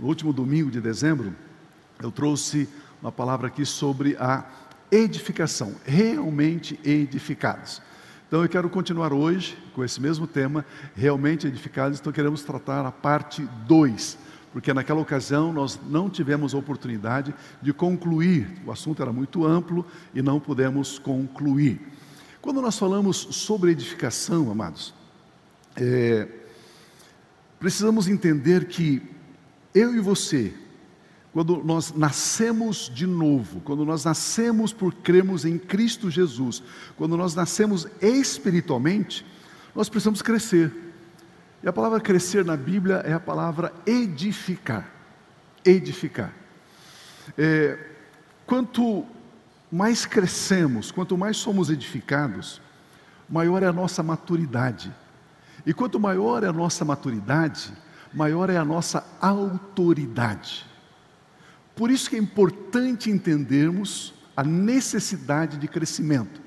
no último domingo de dezembro, eu trouxe uma palavra aqui sobre a edificação, realmente edificados. Então eu quero continuar hoje com esse mesmo tema, realmente edificados, então queremos tratar a parte 2, porque naquela ocasião nós não tivemos a oportunidade de concluir, o assunto era muito amplo e não pudemos concluir. Quando nós falamos sobre edificação, amados, é, precisamos entender que eu e você, quando nós nascemos de novo, quando nós nascemos por cremos em Cristo Jesus, quando nós nascemos espiritualmente, nós precisamos crescer. E a palavra crescer na Bíblia é a palavra edificar. Edificar. É, quanto mais crescemos, quanto mais somos edificados, maior é a nossa maturidade. E quanto maior é a nossa maturidade, maior é a nossa autoridade. Por isso que é importante entendermos a necessidade de crescimento.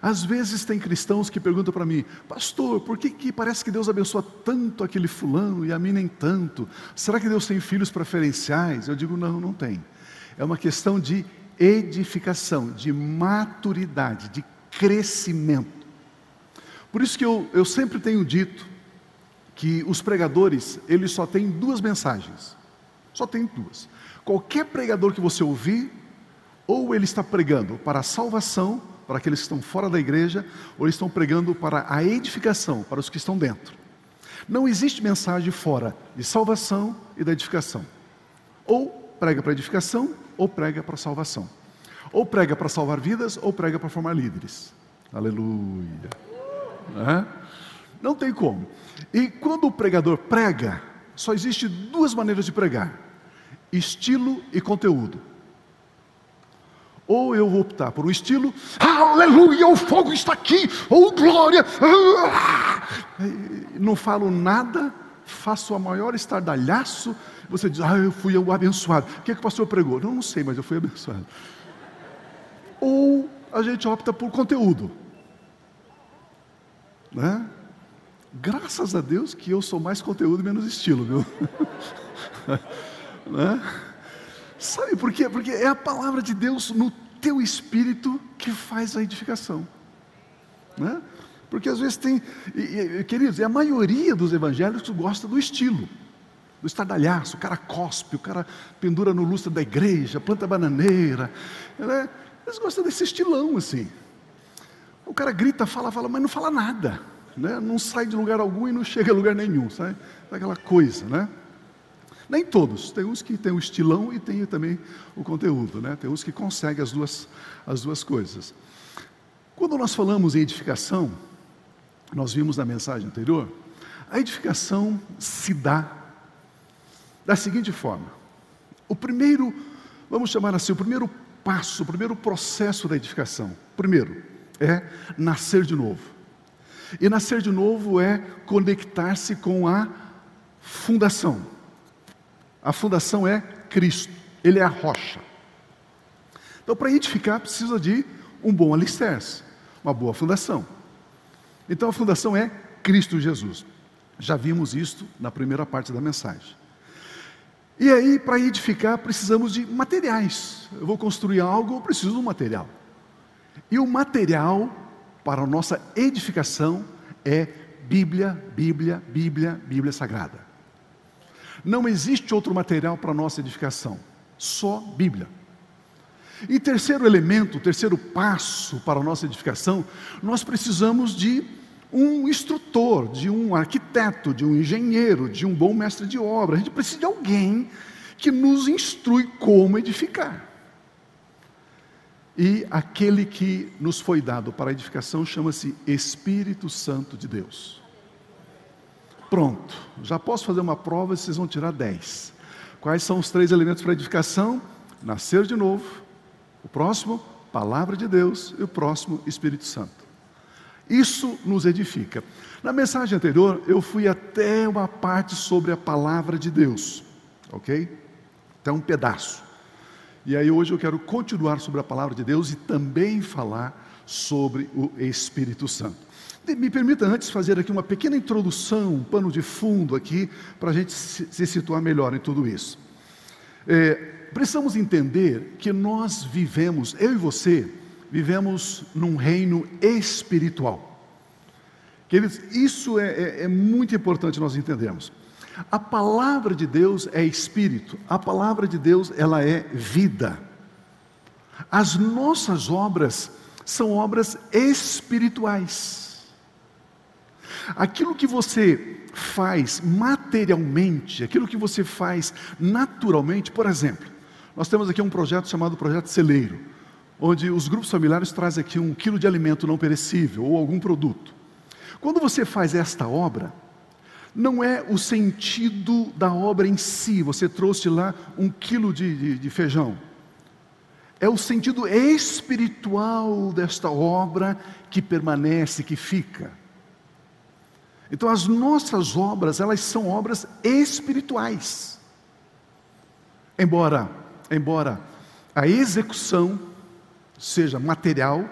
Às vezes tem cristãos que perguntam para mim, pastor, por que, que parece que Deus abençoa tanto aquele fulano e a mim nem tanto? Será que Deus tem filhos preferenciais? Eu digo, não, não tem. É uma questão de edificação, de maturidade, de crescimento. Por isso que eu, eu sempre tenho dito que os pregadores, eles só têm duas mensagens. Só tem duas. Qualquer pregador que você ouvir, ou ele está pregando para a salvação, para aqueles que estão fora da igreja, ou eles estão pregando para a edificação, para os que estão dentro. Não existe mensagem fora de salvação e da edificação. Ou prega para edificação, ou prega para salvação. Ou prega para salvar vidas, ou prega para formar líderes. Aleluia. É? Não tem como. E quando o pregador prega, só existe duas maneiras de pregar estilo e conteúdo. Ou eu vou optar por um estilo, aleluia, o fogo está aqui, oh glória, não falo nada, faço a maior estardalhaço, você diz, ah, eu fui o abençoado. O que, é que o pastor pregou? Não, não sei, mas eu fui abençoado. Ou a gente opta por conteúdo. Né? Graças a Deus que eu sou mais conteúdo e menos estilo, viu? Né? Sabe por quê? Porque é a palavra de Deus no teu espírito que faz a edificação. Né? Porque às vezes tem, e, e, queridos, a maioria dos evangélicos gosta do estilo, do estardalhaço, o cara cospe, o cara pendura no lustre da igreja, planta bananeira. Né? Eles gostam desse estilão assim. O cara grita, fala, fala, mas não fala nada. Né? Não sai de lugar algum e não chega a lugar nenhum. Sabe? Aquela coisa, né? Nem todos, tem uns que têm o estilão e tem também o conteúdo, né? tem uns que conseguem as duas, as duas coisas. Quando nós falamos em edificação, nós vimos na mensagem anterior, a edificação se dá da seguinte forma: o primeiro, vamos chamar assim, o primeiro passo, o primeiro processo da edificação, primeiro, é nascer de novo. E nascer de novo é conectar-se com a fundação. A fundação é Cristo, Ele é a rocha. Então, para edificar, precisa de um bom alicerce, uma boa fundação. Então, a fundação é Cristo Jesus. Já vimos isto na primeira parte da mensagem. E aí, para edificar, precisamos de materiais. Eu vou construir algo, eu preciso de um material. E o material para a nossa edificação é Bíblia, Bíblia, Bíblia, Bíblia Sagrada. Não existe outro material para nossa edificação, só Bíblia. E terceiro elemento, terceiro passo para a nossa edificação, nós precisamos de um instrutor, de um arquiteto, de um engenheiro, de um bom mestre de obra. A gente precisa de alguém que nos instrui como edificar. E aquele que nos foi dado para edificação chama-se Espírito Santo de Deus. Pronto, já posso fazer uma prova e vocês vão tirar 10. Quais são os três elementos para edificação? Nascer de novo. O próximo, palavra de Deus. E o próximo, Espírito Santo. Isso nos edifica. Na mensagem anterior, eu fui até uma parte sobre a palavra de Deus, ok? Até um pedaço. E aí hoje eu quero continuar sobre a palavra de Deus e também falar sobre o Espírito Santo. Me permita antes fazer aqui uma pequena introdução, um pano de fundo aqui, para a gente se situar melhor em tudo isso. É, precisamos entender que nós vivemos, eu e você, vivemos num reino espiritual. Queridos, isso é, é, é muito importante nós entendermos. A palavra de Deus é espírito, a palavra de Deus ela é vida. As nossas obras são obras espirituais. Aquilo que você faz materialmente, aquilo que você faz naturalmente, por exemplo, nós temos aqui um projeto chamado Projeto Celeiro, onde os grupos familiares trazem aqui um quilo de alimento não perecível ou algum produto. Quando você faz esta obra, não é o sentido da obra em si, você trouxe lá um quilo de, de, de feijão é o sentido espiritual desta obra que permanece, que fica. Então as nossas obras, elas são obras espirituais. Embora, embora a execução seja material,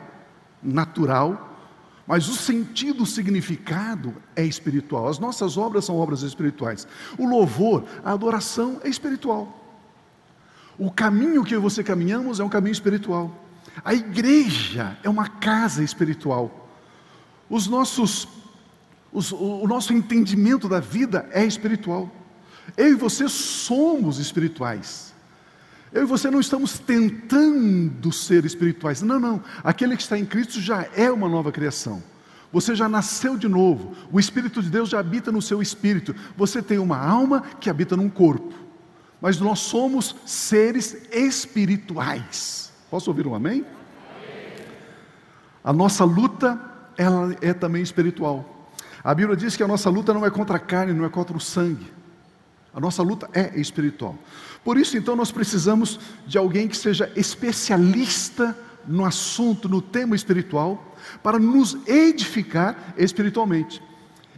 natural, mas o sentido, o significado é espiritual. As nossas obras são obras espirituais. O louvor, a adoração é espiritual. O caminho que eu e você caminhamos é um caminho espiritual. A igreja é uma casa espiritual. Os nossos, os, o nosso entendimento da vida é espiritual. Eu e você somos espirituais. Eu e você não estamos tentando ser espirituais. Não, não. Aquele que está em Cristo já é uma nova criação. Você já nasceu de novo. O Espírito de Deus já habita no seu espírito. Você tem uma alma que habita num corpo mas nós somos seres espirituais. Posso ouvir um amém? A nossa luta, ela é também espiritual. A Bíblia diz que a nossa luta não é contra a carne, não é contra o sangue. A nossa luta é espiritual. Por isso, então, nós precisamos de alguém que seja especialista no assunto, no tema espiritual, para nos edificar espiritualmente.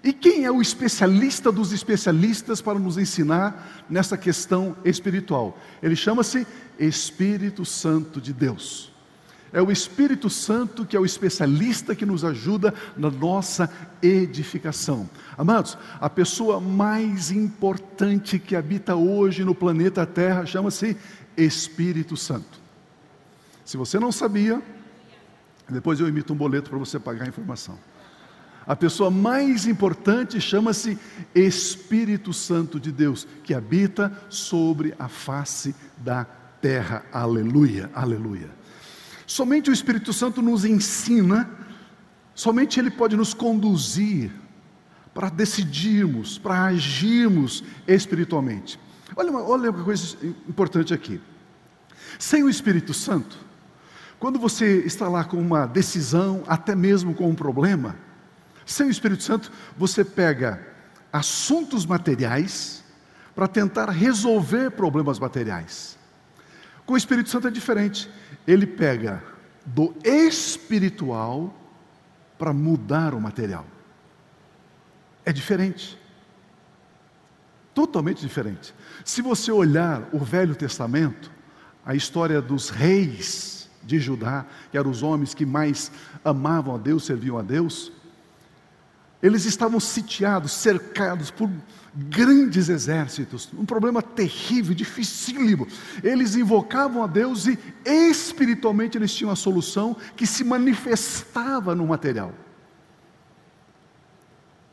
E quem é o especialista dos especialistas para nos ensinar nessa questão espiritual? Ele chama-se Espírito Santo de Deus. É o Espírito Santo que é o especialista que nos ajuda na nossa edificação. Amados, a pessoa mais importante que habita hoje no planeta Terra chama-se Espírito Santo. Se você não sabia, depois eu emito um boleto para você pagar a informação. A pessoa mais importante chama-se Espírito Santo de Deus, que habita sobre a face da terra. Aleluia, aleluia. Somente o Espírito Santo nos ensina, somente Ele pode nos conduzir para decidirmos, para agirmos espiritualmente. Olha uma, olha uma coisa importante aqui. Sem o Espírito Santo, quando você está lá com uma decisão, até mesmo com um problema, sem o Espírito Santo, você pega assuntos materiais para tentar resolver problemas materiais. Com o Espírito Santo é diferente. Ele pega do espiritual para mudar o material. É diferente. Totalmente diferente. Se você olhar o Velho Testamento, a história dos reis de Judá, que eram os homens que mais amavam a Deus, serviam a Deus, eles estavam sitiados, cercados por grandes exércitos, um problema terrível, dificílimo. Eles invocavam a Deus e espiritualmente eles tinham a solução que se manifestava no material.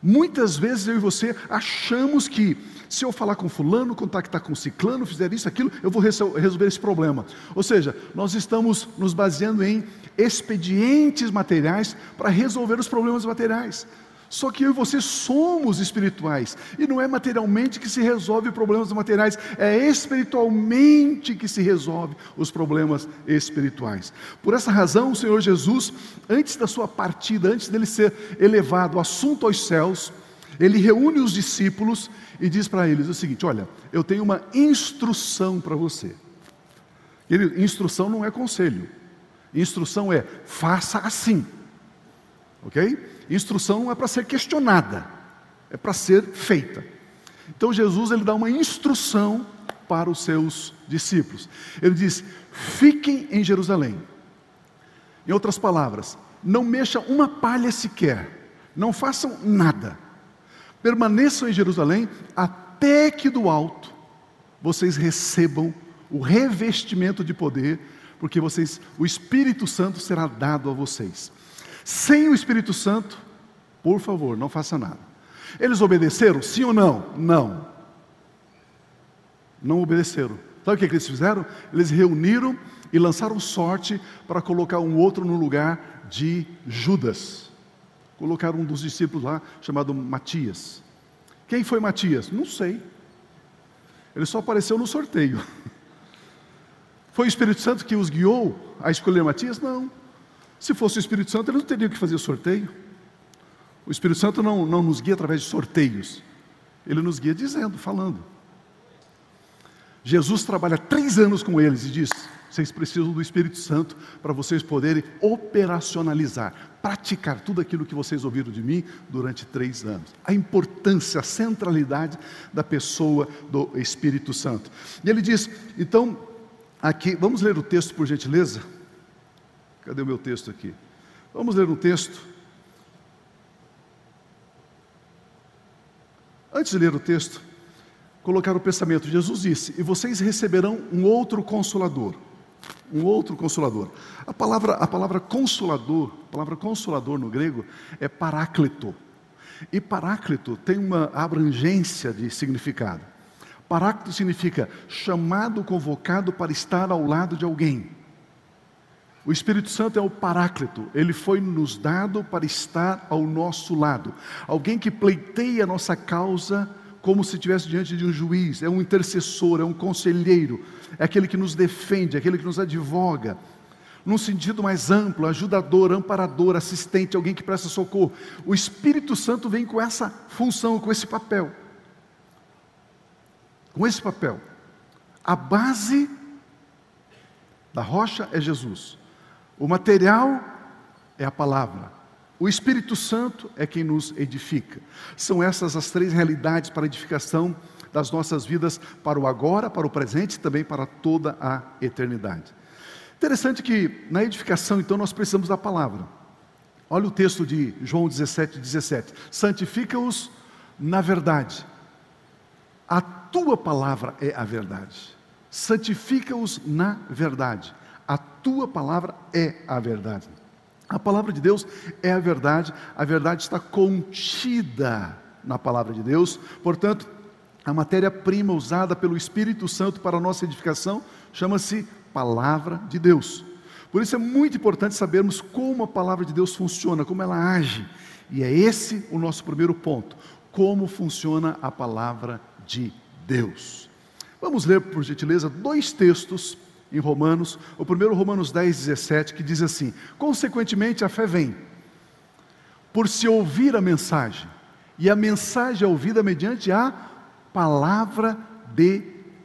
Muitas vezes eu e você achamos que se eu falar com fulano, contactar com ciclano, fizer isso, aquilo, eu vou resolver esse problema. Ou seja, nós estamos nos baseando em expedientes materiais para resolver os problemas materiais. Só que eu e você somos espirituais. E não é materialmente que se resolve problemas materiais, é espiritualmente que se resolve os problemas espirituais. Por essa razão, o Senhor Jesus, antes da sua partida, antes dele ser elevado, assunto aos céus, ele reúne os discípulos e diz para eles o seguinte: Olha, eu tenho uma instrução para você. Ele, instrução não é conselho, instrução é faça assim, ok? Instrução não é para ser questionada, é para ser feita. Então Jesus ele dá uma instrução para os seus discípulos. Ele diz: fiquem em Jerusalém. Em outras palavras, não mexam uma palha sequer, não façam nada. Permaneçam em Jerusalém até que do alto vocês recebam o revestimento de poder, porque vocês, o Espírito Santo será dado a vocês. Sem o Espírito Santo, por favor, não faça nada. Eles obedeceram? Sim ou não? Não. Não obedeceram. Sabe o que, que eles fizeram? Eles reuniram e lançaram sorte para colocar um outro no lugar de Judas. Colocaram um dos discípulos lá, chamado Matias. Quem foi Matias? Não sei. Ele só apareceu no sorteio. Foi o Espírito Santo que os guiou a escolher Matias? Não. Se fosse o Espírito Santo, ele não teria que fazer sorteio. O Espírito Santo não, não nos guia através de sorteios. Ele nos guia dizendo, falando. Jesus trabalha três anos com eles e diz: vocês precisam do Espírito Santo para vocês poderem operacionalizar, praticar tudo aquilo que vocês ouviram de mim durante três anos. A importância, a centralidade da pessoa do Espírito Santo. E ele diz: então, aqui, vamos ler o texto por gentileza? Cadê o meu texto aqui? Vamos ler um texto. Antes de ler o texto, colocar o pensamento. Jesus disse: E vocês receberão um outro consolador. Um outro consolador. A palavra, a palavra consolador, a palavra consolador no grego é paráclito. E paráclito tem uma abrangência de significado. Paráclito significa chamado, convocado para estar ao lado de alguém. O Espírito Santo é o paráclito, ele foi nos dado para estar ao nosso lado. Alguém que pleiteia a nossa causa como se estivesse diante de um juiz, é um intercessor, é um conselheiro, é aquele que nos defende, é aquele que nos advoga. Num sentido mais amplo, ajudador, amparador, assistente, alguém que presta socorro. O Espírito Santo vem com essa função, com esse papel. Com esse papel. A base da rocha é Jesus. O material é a palavra. O Espírito Santo é quem nos edifica. São essas as três realidades para a edificação das nossas vidas para o agora, para o presente e também para toda a eternidade. Interessante que na edificação, então, nós precisamos da palavra. Olha o texto de João 17, 17. Santifica-os na verdade. A tua palavra é a verdade. Santifica-os na verdade. A tua palavra é a verdade. A palavra de Deus é a verdade, a verdade está contida na palavra de Deus, portanto, a matéria-prima usada pelo Espírito Santo para a nossa edificação chama-se palavra de Deus. Por isso é muito importante sabermos como a palavra de Deus funciona, como ela age. E é esse o nosso primeiro ponto: como funciona a palavra de Deus. Vamos ler, por gentileza, dois textos em Romanos, o primeiro Romanos 10, 17, que diz assim: Consequentemente, a fé vem por se ouvir a mensagem, e a mensagem é ouvida mediante a palavra de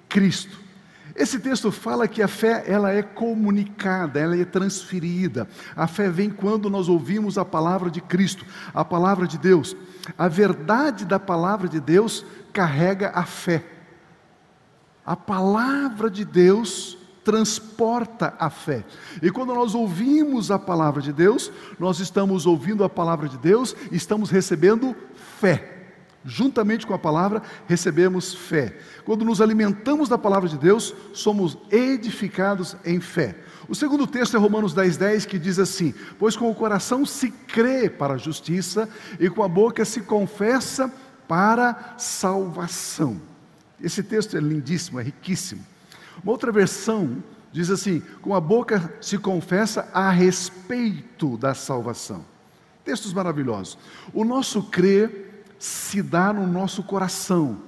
Cristo. Esse texto fala que a fé ela é comunicada, ela é transferida. A fé vem quando nós ouvimos a palavra de Cristo, a palavra de Deus. A verdade da palavra de Deus carrega a fé. A palavra de Deus transporta a fé. E quando nós ouvimos a palavra de Deus, nós estamos ouvindo a palavra de Deus, estamos recebendo fé. Juntamente com a palavra, recebemos fé. Quando nos alimentamos da palavra de Deus, somos edificados em fé. O segundo texto é Romanos 10, 10, que diz assim: Pois com o coração se crê para a justiça, e com a boca se confessa para salvação. Esse texto é lindíssimo, é riquíssimo. Uma outra versão diz assim: com a boca se confessa a respeito da salvação. Textos maravilhosos. O nosso crer se dá no nosso coração.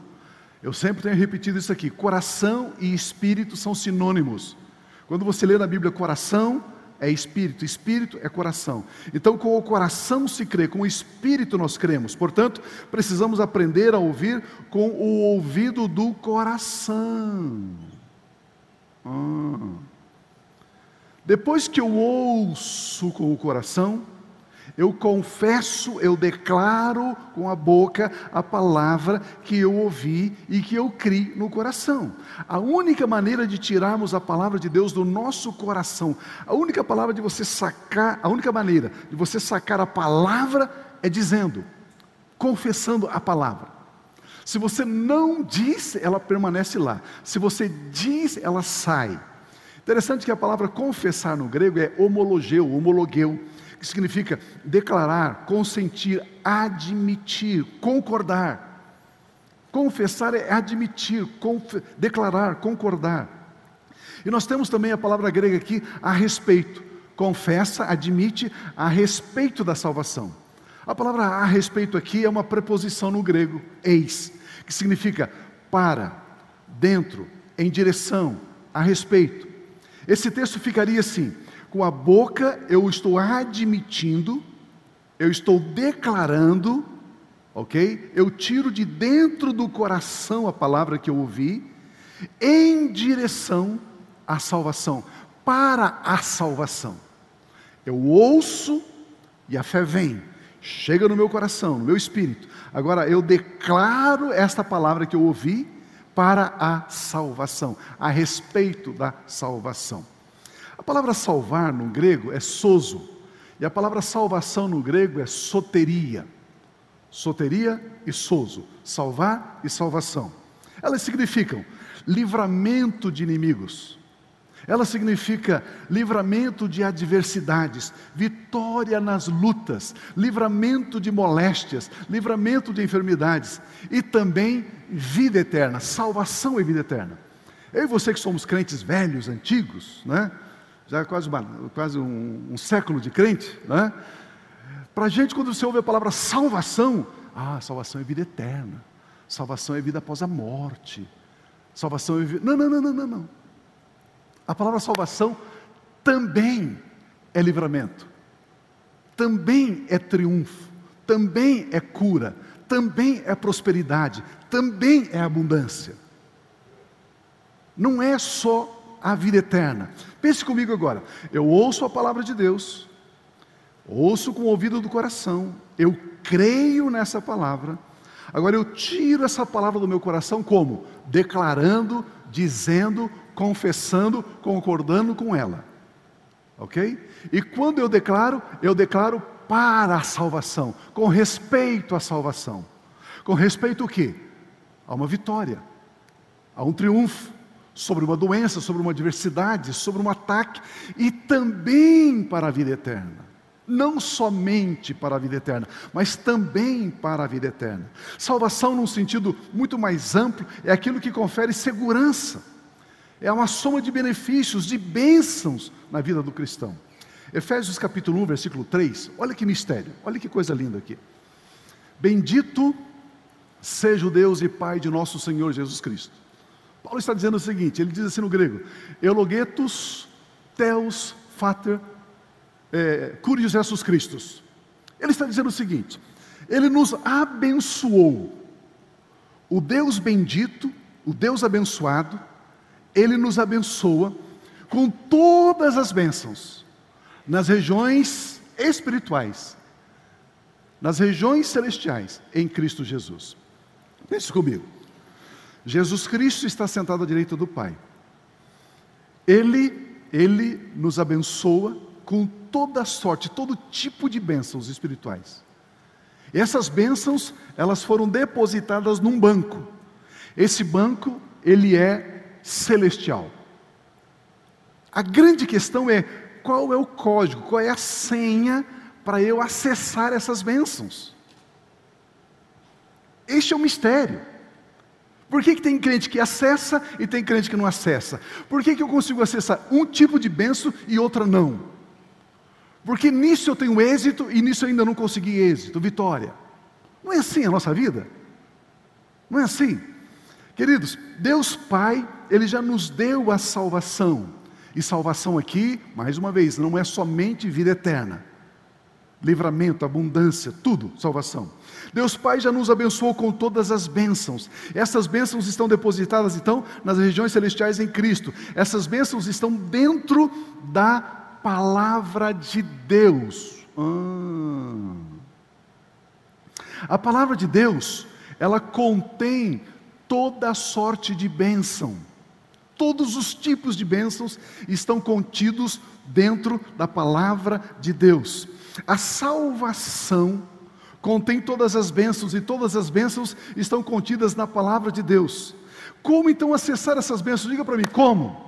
Eu sempre tenho repetido isso aqui: coração e espírito são sinônimos. Quando você lê na Bíblia coração, é espírito, espírito é coração. Então, com o coração se crê, com o espírito nós cremos. Portanto, precisamos aprender a ouvir com o ouvido do coração. Ah. Depois que eu ouço com o coração, Eu confesso, eu declaro com a boca a palavra que eu ouvi e que eu criei no coração. A única maneira de tirarmos a palavra de Deus do nosso coração, a única palavra de você sacar, a única maneira de você sacar a palavra é dizendo, confessando a palavra. Se você não diz, ela permanece lá. Se você diz, ela sai. Interessante que a palavra confessar no grego é homologeu, homologueu que significa declarar, consentir, admitir, concordar. Confessar é admitir, conf declarar, concordar. E nós temos também a palavra grega aqui a respeito. Confessa, admite a respeito da salvação. A palavra a respeito aqui é uma preposição no grego, eis, que significa para, dentro, em direção, a respeito. Esse texto ficaria assim: com a boca eu estou admitindo, eu estou declarando, ok? Eu tiro de dentro do coração a palavra que eu ouvi, em direção à salvação, para a salvação. Eu ouço e a fé vem, chega no meu coração, no meu espírito. Agora eu declaro esta palavra que eu ouvi para a salvação, a respeito da salvação. A palavra salvar no grego é sozo, e a palavra salvação no grego é soteria. Soteria e sozo, salvar e salvação. Elas significam livramento de inimigos. Ela significa livramento de adversidades, vitória nas lutas, livramento de moléstias, livramento de enfermidades e também vida eterna, salvação e vida eterna. Eu e você que somos crentes velhos, antigos, né? já quase, uma, quase um, um, século de crente, né? Para a gente, quando você ouve a palavra salvação, ah, salvação é vida eterna, salvação é vida após a morte, salvação é vida. Não, não, não, não, não, não. A palavra salvação também é livramento, também é triunfo, também é cura, também é prosperidade, também é abundância. Não é só a vida eterna. Pense comigo agora. Eu ouço a palavra de Deus, ouço com o ouvido do coração, eu creio nessa palavra. Agora eu tiro essa palavra do meu coração como? Declarando, dizendo, confessando, concordando com ela. Ok? E quando eu declaro, eu declaro para a salvação, com respeito à salvação. Com respeito o quê? A uma vitória, a um triunfo, sobre uma doença, sobre uma adversidade, sobre um ataque e também para a vida eterna. Não somente para a vida eterna, mas também para a vida eterna. Salvação, num sentido muito mais amplo, é aquilo que confere segurança, é uma soma de benefícios, de bênçãos na vida do cristão. Efésios capítulo 1, versículo 3, olha que mistério, olha que coisa linda aqui. Bendito seja o Deus e Pai de nosso Senhor Jesus Cristo Paulo está dizendo o seguinte: ele diz assim no grego, Eulogetus Theos Fater é, Jesus Christus. Ele está dizendo o seguinte: ele nos abençoou. O Deus bendito, o Deus abençoado, ele nos abençoa com todas as bênçãos nas regiões espirituais, nas regiões celestiais em Cristo Jesus. Pense comigo. Jesus Cristo está sentado à direita do Pai. Ele, ele nos abençoa com toda sorte, todo tipo de bênçãos espirituais. E essas bênçãos, elas foram depositadas num banco. Esse banco, ele é celestial. A grande questão é qual é o código, qual é a senha para eu acessar essas bênçãos. Este é o mistério. Por que, que tem crente que acessa e tem crente que não acessa? Por que, que eu consigo acessar um tipo de benção e outra não? Porque nisso eu tenho êxito e nisso eu ainda não consegui êxito, vitória. Não é assim a nossa vida? Não é assim? Queridos, Deus Pai, Ele já nos deu a salvação. E salvação aqui, mais uma vez, não é somente vida eterna. Livramento, abundância, tudo, salvação. Deus Pai já nos abençoou com todas as bênçãos. Essas bênçãos estão depositadas então nas regiões celestiais em Cristo. Essas bênçãos estão dentro da palavra de Deus, Ah. A palavra de Deus, ela contém toda sorte de bênção. Todos os tipos de bênçãos estão contidos dentro da palavra de Deus. A salvação contém todas as bênçãos e todas as bênçãos estão contidas na palavra de Deus. Como então acessar essas bênçãos? Diga para mim, como?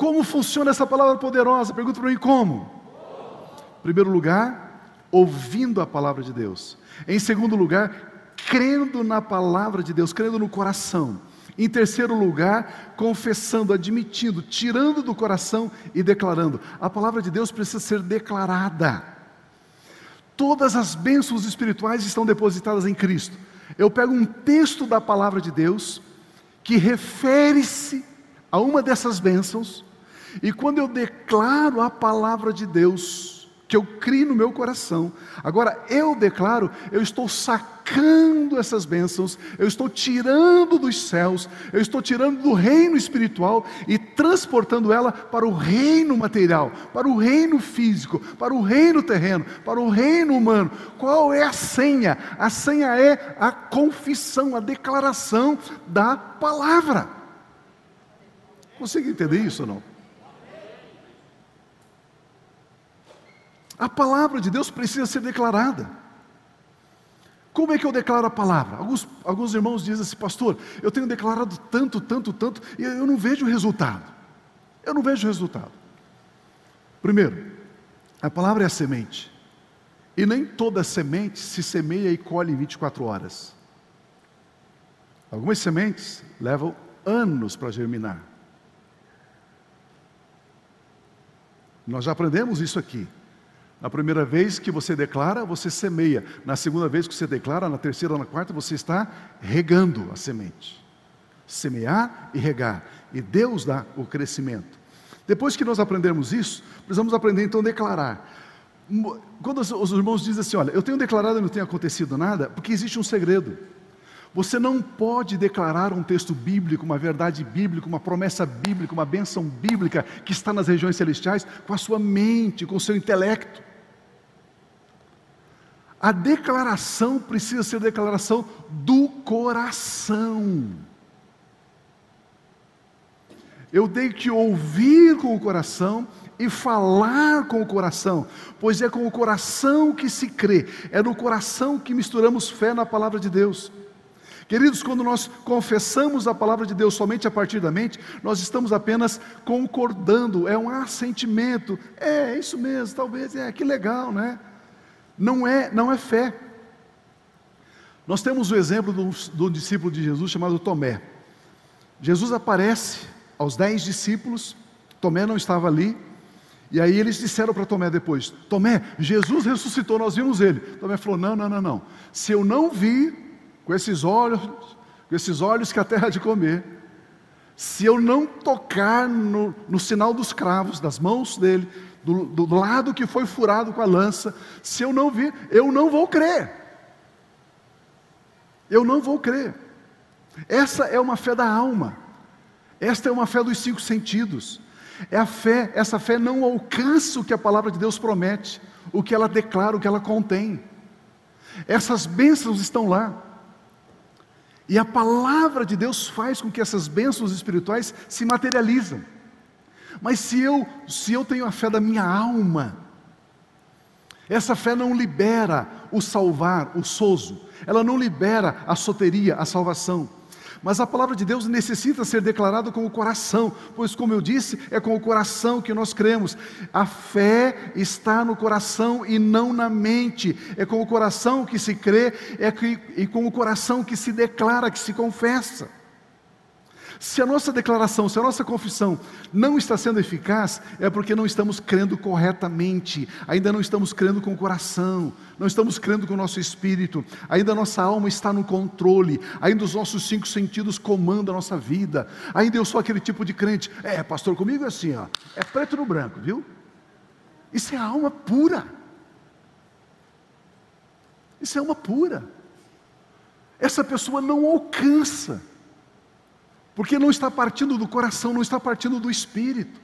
Como funciona essa palavra poderosa? Pergunta para mim, como? Em primeiro lugar, ouvindo a palavra de Deus. Em segundo lugar, crendo na palavra de Deus, crendo no coração. Em terceiro lugar, confessando, admitindo, tirando do coração e declarando. A palavra de Deus precisa ser declarada. Todas as bênçãos espirituais estão depositadas em Cristo. Eu pego um texto da palavra de Deus que refere-se a uma dessas bênçãos, e quando eu declaro a palavra de Deus, que eu crio no meu coração. Agora eu declaro, eu estou sacando essas bênçãos, eu estou tirando dos céus, eu estou tirando do reino espiritual e transportando ela para o reino material, para o reino físico, para o reino terreno, para o reino humano. Qual é a senha? A senha é a confissão, a declaração da palavra. Consegue entender isso ou não? A palavra de Deus precisa ser declarada. Como é que eu declaro a palavra? Alguns, alguns irmãos dizem assim, pastor, eu tenho declarado tanto, tanto, tanto, e eu não vejo resultado. Eu não vejo resultado. Primeiro, a palavra é a semente. E nem toda semente se semeia e colhe em 24 horas. Algumas sementes levam anos para germinar. Nós já aprendemos isso aqui. Na primeira vez que você declara, você semeia. Na segunda vez que você declara, na terceira, na quarta, você está regando a semente. Semear e regar. E Deus dá o crescimento. Depois que nós aprendemos isso, precisamos aprender então a declarar. Quando os irmãos dizem assim: Olha, eu tenho declarado e não tem acontecido nada, porque existe um segredo. Você não pode declarar um texto bíblico, uma verdade bíblica, uma promessa bíblica, uma bênção bíblica que está nas regiões celestiais com a sua mente, com o seu intelecto. A declaração precisa ser declaração do coração. Eu tenho que ouvir com o coração e falar com o coração, pois é com o coração que se crê, é no coração que misturamos fé na palavra de Deus. Queridos, quando nós confessamos a palavra de Deus somente a partir da mente, nós estamos apenas concordando, é um assentimento, é, é isso mesmo, talvez, é, que legal, né? Não é, não é fé. Nós temos o exemplo do, do discípulo de Jesus chamado Tomé. Jesus aparece aos dez discípulos, Tomé não estava ali, e aí eles disseram para Tomé depois: Tomé, Jesus ressuscitou, nós vimos ele. Tomé falou: Não, não, não, não. Se eu não vi com esses olhos, com esses olhos que a terra de comer, se eu não tocar no, no sinal dos cravos, das mãos dele, do, do lado que foi furado com a lança, se eu não vir, eu não vou crer. Eu não vou crer. Essa é uma fé da alma. Esta é uma fé dos cinco sentidos. É a fé, essa fé não alcança o que a palavra de Deus promete, o que ela declara, o que ela contém. Essas bênçãos estão lá. E a palavra de Deus faz com que essas bênçãos espirituais se materializam. Mas se eu, se eu tenho a fé da minha alma, essa fé não libera o salvar, o sozo, ela não libera a soteria, a salvação. Mas a palavra de Deus necessita ser declarada com o coração, pois, como eu disse, é com o coração que nós cremos. A fé está no coração e não na mente. É com o coração que se crê é que, e com o coração que se declara, que se confessa. Se a nossa declaração, se a nossa confissão não está sendo eficaz, é porque não estamos crendo corretamente, ainda não estamos crendo com o coração, não estamos crendo com o nosso espírito, ainda a nossa alma está no controle, ainda os nossos cinco sentidos comandam a nossa vida, ainda eu sou aquele tipo de crente, é, pastor, comigo é assim, ó, é preto no branco, viu? Isso é alma pura. Isso é alma pura. Essa pessoa não alcança porque não está partindo do coração, não está partindo do espírito.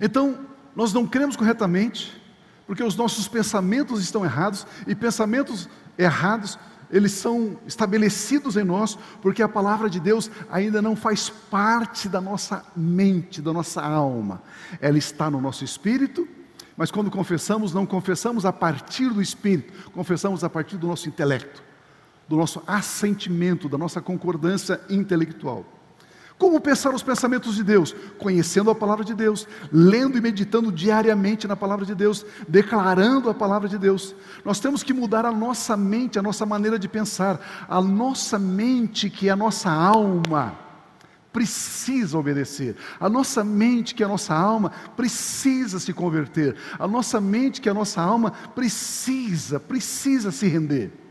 Então, nós não cremos corretamente, porque os nossos pensamentos estão errados, e pensamentos errados, eles são estabelecidos em nós, porque a palavra de Deus ainda não faz parte da nossa mente, da nossa alma. Ela está no nosso espírito, mas quando confessamos, não confessamos a partir do espírito, confessamos a partir do nosso intelecto, do nosso assentimento, da nossa concordância intelectual. Como pensar os pensamentos de Deus? Conhecendo a palavra de Deus, lendo e meditando diariamente na palavra de Deus, declarando a palavra de Deus. Nós temos que mudar a nossa mente, a nossa maneira de pensar. A nossa mente, que é a nossa alma, precisa obedecer. A nossa mente, que é a nossa alma, precisa se converter. A nossa mente, que é a nossa alma, precisa, precisa se render.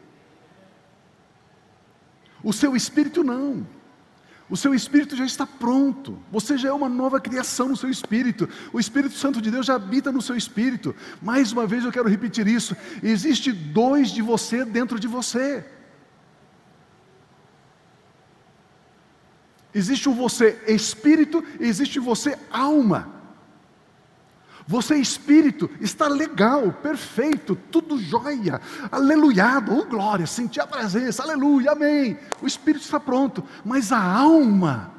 O seu espírito não. O seu espírito já está pronto. Você já é uma nova criação no seu espírito. O Espírito Santo de Deus já habita no seu espírito. Mais uma vez eu quero repetir isso. Existe dois de você dentro de você. Existe o você espírito e existe o você alma. Você é espírito, está legal, perfeito, tudo jóia, aleluiado, oh glória, sentir a presença, aleluia, amém. O espírito está pronto, mas a alma,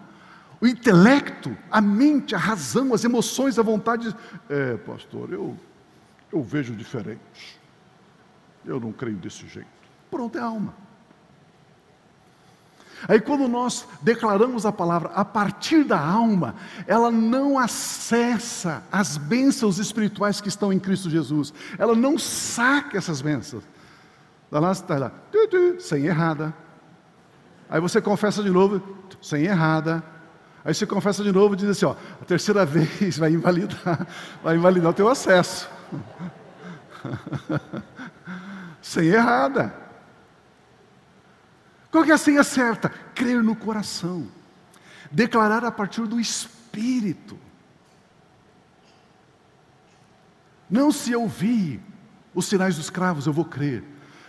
o intelecto, a mente, a razão, as emoções, a vontade, é, pastor, eu, eu vejo diferente, eu não creio desse jeito. Pronto, é a alma. Aí, quando nós declaramos a palavra a partir da alma, ela não acessa as bênçãos espirituais que estão em Cristo Jesus, ela não saca essas bênçãos. Ela está lá, sem errada. Aí você confessa de novo, sem errada. Aí você confessa de novo e diz assim: ó, a terceira vez vai invalidar, vai invalidar o teu acesso. sem errada. Qual é a senha certa? Crer no coração, declarar a partir do espírito. Não se eu vi os sinais dos cravos, eu vou crer.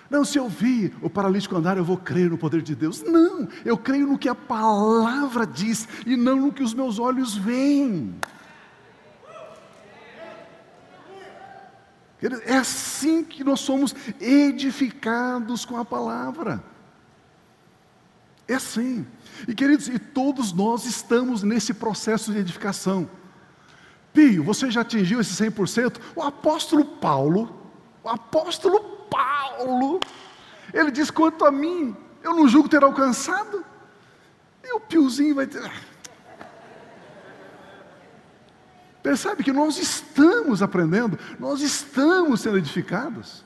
Não, se eu vi o paralítico andar, eu vou crer no poder de Deus. Não, eu creio no que a palavra diz e não no que os meus olhos veem. É assim que nós somos edificados com a palavra. É assim. E queridos, e todos nós estamos nesse processo de edificação. Pio, você já atingiu esse 100%? O apóstolo Paulo, o apóstolo Paulo, ele diz: quanto a mim, eu não julgo ter alcançado. E o Piozinho vai ter. Percebe que nós estamos aprendendo, nós estamos sendo edificados.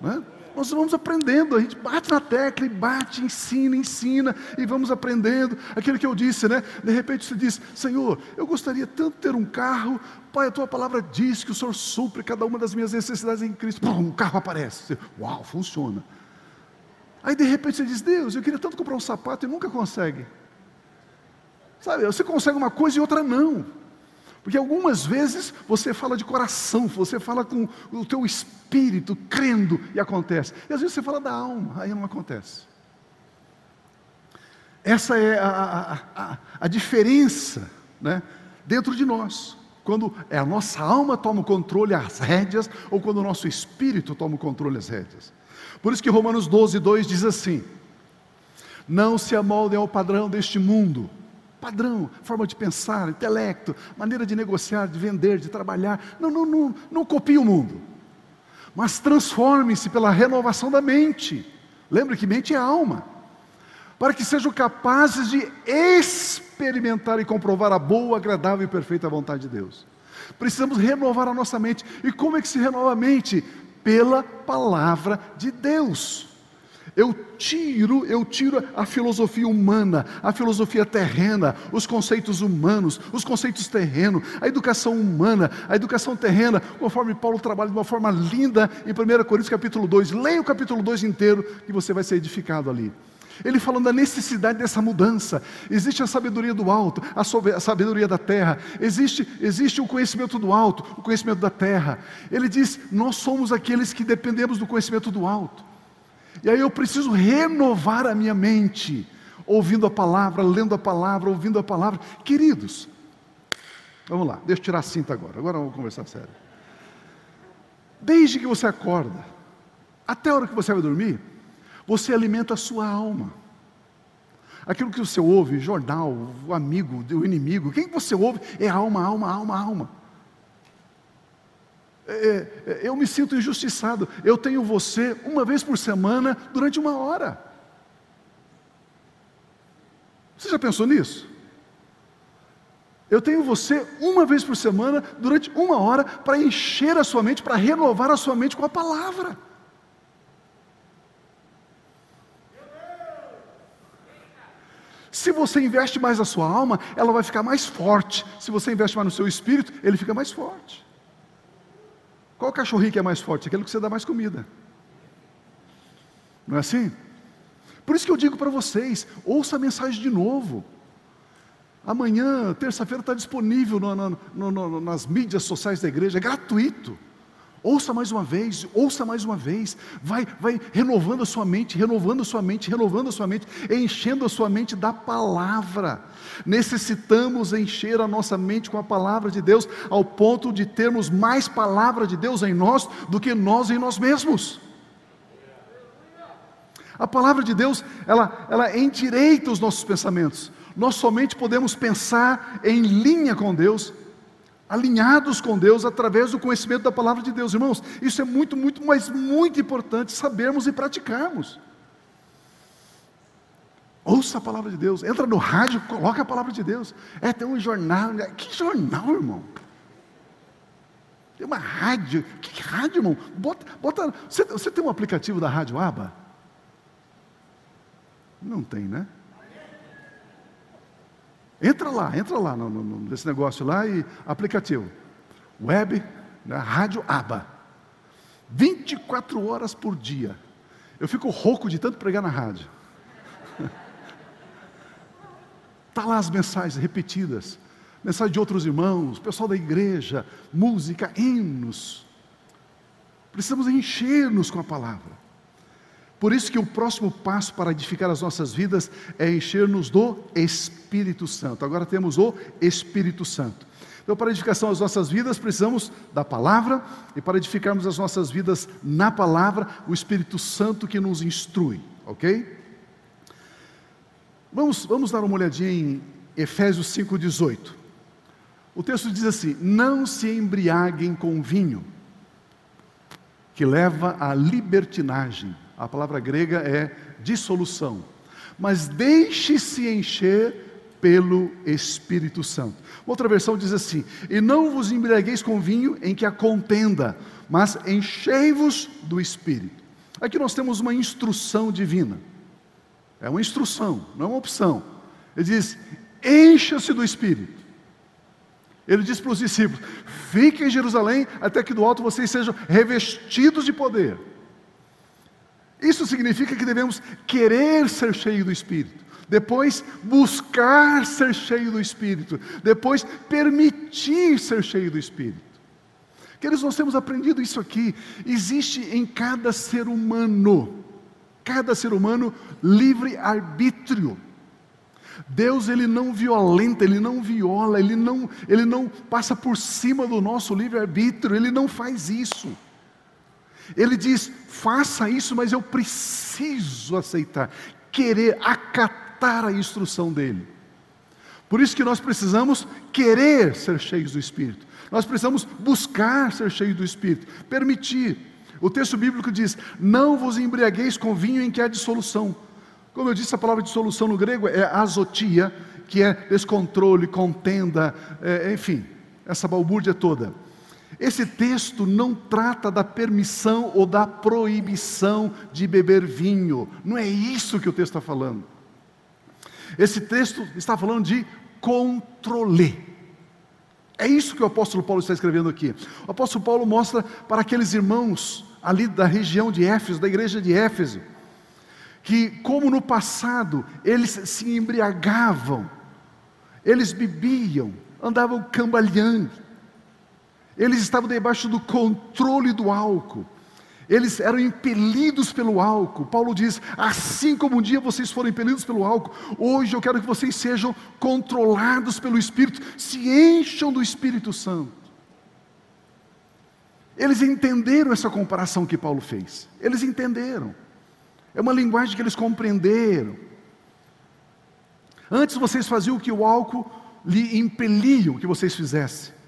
Não é? Nós vamos aprendendo, a gente bate na tecla e bate, ensina, ensina, e vamos aprendendo. Aquilo que eu disse, né? De repente você diz: Senhor, eu gostaria tanto de ter um carro, Pai, a tua palavra diz que o Senhor supre cada uma das minhas necessidades em Cristo. Pum, um carro aparece. Uau, funciona. Aí de repente você diz: Deus, eu queria tanto comprar um sapato e nunca consegue. Sabe, você consegue uma coisa e outra não. Porque algumas vezes você fala de coração, você fala com o teu espírito, crendo, e acontece. E às vezes você fala da alma, aí não acontece. Essa é a, a, a, a diferença né, dentro de nós. Quando é a nossa alma toma o controle, as rédeas, ou quando o nosso espírito toma o controle, as rédeas. Por isso que Romanos 12, 2 diz assim: Não se amoldem ao padrão deste mundo, padrão, forma de pensar, intelecto, maneira de negociar, de vender, de trabalhar. Não, não, não, não copie o mundo, mas transforme-se pela renovação da mente. Lembre que mente é alma, para que sejam capazes de experimentar e comprovar a boa, agradável e perfeita vontade de Deus. Precisamos renovar a nossa mente. E como é que se renova a mente? Pela palavra de Deus. Eu tiro, eu tiro a filosofia humana, a filosofia terrena, os conceitos humanos, os conceitos terrenos, a educação humana, a educação terrena, conforme Paulo trabalha de uma forma linda em 1 Coríntios capítulo 2. Leia o capítulo 2 inteiro que você vai ser edificado ali. Ele falando da necessidade dessa mudança. Existe a sabedoria do alto, a sabedoria da terra. Existe, existe o conhecimento do alto, o conhecimento da terra. Ele diz: Nós somos aqueles que dependemos do conhecimento do alto. E aí eu preciso renovar a minha mente, ouvindo a palavra, lendo a palavra, ouvindo a palavra. Queridos, Vamos lá, deixa eu tirar a cinta agora. Agora vamos conversar sério. Desde que você acorda, até a hora que você vai dormir, você alimenta a sua alma. Aquilo que você ouve, jornal, o amigo, o inimigo, quem você ouve é alma, alma, alma, alma. É, é, eu me sinto injustiçado. Eu tenho você uma vez por semana durante uma hora. Você já pensou nisso? Eu tenho você uma vez por semana, durante uma hora, para encher a sua mente, para renovar a sua mente com a palavra. Se você investe mais na sua alma, ela vai ficar mais forte. Se você investe mais no seu espírito, ele fica mais forte. Qual cachorrinho que é mais forte? Aquele que você dá mais comida. Não é assim? Por isso que eu digo para vocês: ouça a mensagem de novo. Amanhã, terça-feira, está disponível no, no, no, nas mídias sociais da igreja, é gratuito. Ouça mais uma vez, ouça mais uma vez, vai, vai renovando a sua mente, renovando a sua mente, renovando a sua mente, enchendo a sua mente da palavra. Necessitamos encher a nossa mente com a palavra de Deus, ao ponto de termos mais palavra de Deus em nós do que nós em nós mesmos. A palavra de Deus, ela, ela endireita os nossos pensamentos. Nós somente podemos pensar em linha com Deus, alinhados com Deus através do conhecimento da palavra de Deus. Irmãos, isso é muito, muito, mas muito importante sabermos e praticarmos. Ouça a palavra de Deus, entra no rádio, coloca a palavra de Deus. É, tem um jornal, né? que jornal, irmão? Tem uma rádio, que rádio, irmão? Bota, bota, você, você tem um aplicativo da Rádio Aba? Não tem, né? Entra lá, entra lá no, no, nesse negócio lá e aplicativo. Web, né, rádio aba. 24 horas por dia. Eu fico rouco de tanto pregar na rádio. Está lá as mensagens repetidas. Mensagem de outros irmãos, pessoal da igreja, música, hinos. Precisamos encher-nos com a palavra. Por isso que o próximo passo para edificar as nossas vidas é encher-nos do Espírito Santo. Agora temos o Espírito Santo. Então, para edificação das nossas vidas, precisamos da palavra, e para edificarmos as nossas vidas na palavra, o Espírito Santo que nos instrui, ok? Vamos, vamos dar uma olhadinha em Efésios 5,18. O texto diz assim: Não se embriaguem com vinho, que leva à libertinagem a palavra grega é dissolução. Mas deixe-se encher pelo Espírito Santo. Outra versão diz assim: E não vos embriagueis com vinho em que há contenda, mas enchei-vos do Espírito. Aqui nós temos uma instrução divina. É uma instrução, não é uma opção. Ele diz: encha-se do Espírito. Ele diz para os discípulos: fiquem em Jerusalém até que do alto vocês sejam revestidos de poder. Isso significa que devemos querer ser cheio do Espírito, depois buscar ser cheio do Espírito, depois permitir ser cheio do Espírito. Queridos, nós temos aprendido isso aqui. Existe em cada ser humano, cada ser humano, livre arbítrio. Deus ele não violenta, ele não viola, ele não, ele não passa por cima do nosso livre arbítrio, ele não faz isso. Ele diz: faça isso, mas eu preciso aceitar, querer acatar a instrução dele. Por isso que nós precisamos querer ser cheios do Espírito. Nós precisamos buscar ser cheios do Espírito, permitir. O texto bíblico diz: Não vos embriagueis com vinho em que há dissolução. Como eu disse, a palavra dissolução no grego é azotia, que é descontrole, contenda, é, enfim, essa balbúrdia toda. Esse texto não trata da permissão ou da proibição de beber vinho, não é isso que o texto está falando. Esse texto está falando de controle. É isso que o apóstolo Paulo está escrevendo aqui. O apóstolo Paulo mostra para aqueles irmãos ali da região de Éfeso, da igreja de Éfeso, que, como no passado, eles se embriagavam, eles bebiam, andavam cambaleando, eles estavam debaixo do controle do álcool. Eles eram impelidos pelo álcool. Paulo diz: assim como um dia vocês foram impelidos pelo álcool, hoje eu quero que vocês sejam controlados pelo Espírito, se encham do Espírito Santo. Eles entenderam essa comparação que Paulo fez. Eles entenderam. É uma linguagem que eles compreenderam. Antes vocês faziam o que o álcool lhe impeliam que vocês fizessem.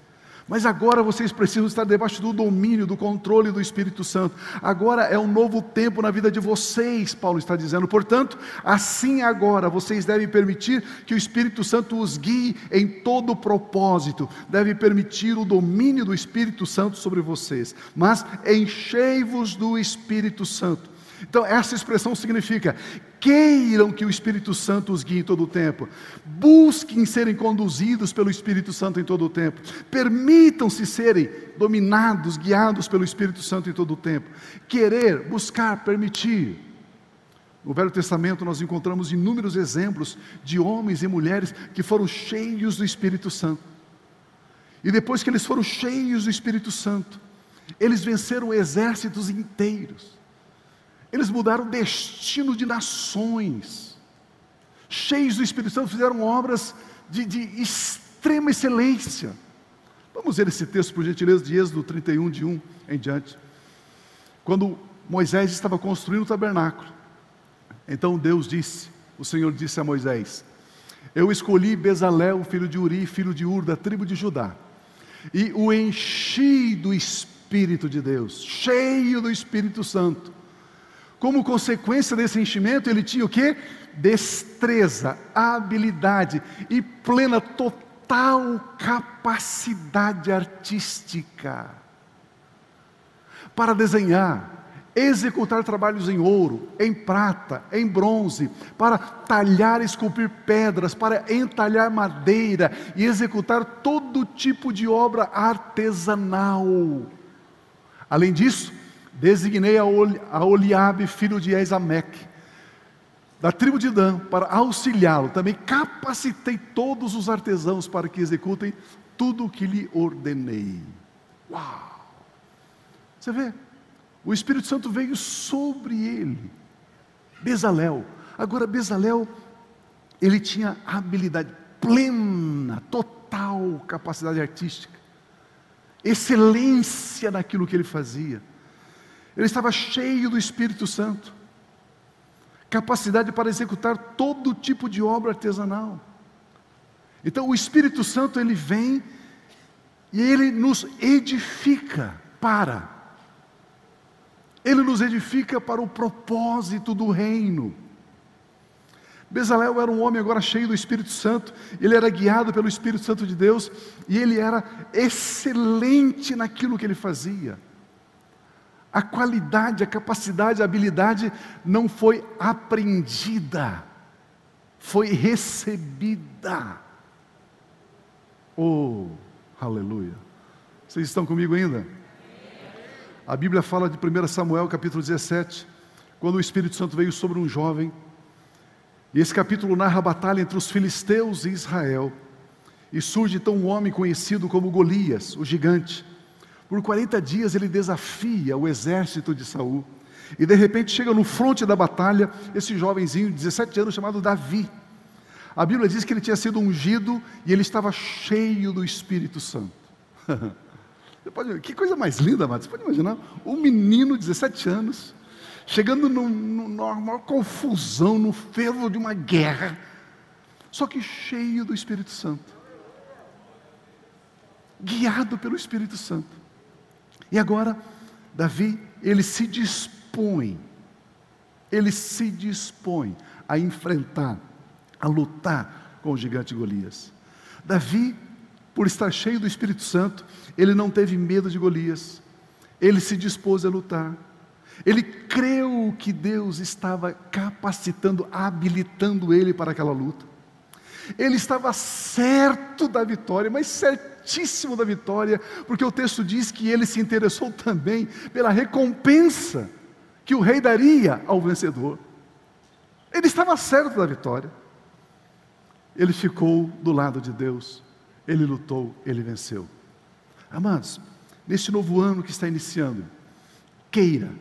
Mas agora vocês precisam estar debaixo do domínio, do controle do Espírito Santo. Agora é um novo tempo na vida de vocês, Paulo está dizendo. Portanto, assim agora vocês devem permitir que o Espírito Santo os guie em todo o propósito, deve permitir o domínio do Espírito Santo sobre vocês. Mas enchei-vos do Espírito Santo. Então, essa expressão significa: queiram que o Espírito Santo os guie em todo o tempo, busquem serem conduzidos pelo Espírito Santo em todo o tempo, permitam-se serem dominados, guiados pelo Espírito Santo em todo o tempo. Querer, buscar, permitir. No Velho Testamento nós encontramos inúmeros exemplos de homens e mulheres que foram cheios do Espírito Santo. E depois que eles foram cheios do Espírito Santo, eles venceram exércitos inteiros. Eles mudaram o destino de nações. Cheios do Espírito Santo, fizeram obras de, de extrema excelência. Vamos ver esse texto, por gentileza, de Êxodo 31, de 1 em diante. Quando Moisés estava construindo o tabernáculo, então Deus disse, o Senhor disse a Moisés: Eu escolhi Bezalel, filho de Uri, filho de Ur, da tribo de Judá, e o enchi do Espírito de Deus, cheio do Espírito Santo como consequência desse enchimento, ele tinha o que? Destreza, habilidade e plena, total capacidade artística para desenhar, executar trabalhos em ouro, em prata, em bronze, para talhar e esculpir pedras, para entalhar madeira e executar todo tipo de obra artesanal. Além disso, designei a Oliabe, filho de Esameque, da tribo de Dan, para auxiliá-lo. Também capacitei todos os artesãos para que executem tudo o que lhe ordenei. Uau! Você vê, o Espírito Santo veio sobre ele. Bezalel. Agora, Bezalel, ele tinha habilidade plena, total capacidade artística, excelência naquilo que ele fazia. Ele estava cheio do Espírito Santo, capacidade para executar todo tipo de obra artesanal. Então, o Espírito Santo ele vem e ele nos edifica para. Ele nos edifica para o propósito do reino. Bezalel era um homem agora cheio do Espírito Santo, ele era guiado pelo Espírito Santo de Deus e ele era excelente naquilo que ele fazia. A qualidade, a capacidade, a habilidade não foi aprendida, foi recebida. Oh, aleluia. Vocês estão comigo ainda? A Bíblia fala de 1 Samuel capítulo 17, quando o Espírito Santo veio sobre um jovem. E esse capítulo narra a batalha entre os filisteus e Israel. E surge então um homem conhecido como Golias, o gigante. Por 40 dias ele desafia o exército de Saul. E de repente chega no fronte da batalha esse jovenzinho de 17 anos chamado Davi. A Bíblia diz que ele tinha sido ungido e ele estava cheio do Espírito Santo. Pode, que coisa mais linda, Matos. Você pode imaginar? Um menino de 17 anos, chegando numa maior confusão, no fervo de uma guerra, só que cheio do Espírito Santo, guiado pelo Espírito Santo. E agora, Davi, ele se dispõe, ele se dispõe a enfrentar, a lutar com o gigante Golias. Davi, por estar cheio do Espírito Santo, ele não teve medo de Golias, ele se dispôs a lutar. Ele creu que Deus estava capacitando, habilitando ele para aquela luta. Ele estava certo da vitória, mas certíssimo da vitória, porque o texto diz que ele se interessou também pela recompensa que o rei daria ao vencedor. Ele estava certo da vitória. Ele ficou do lado de Deus, ele lutou, ele venceu. Amados, neste novo ano que está iniciando, queira,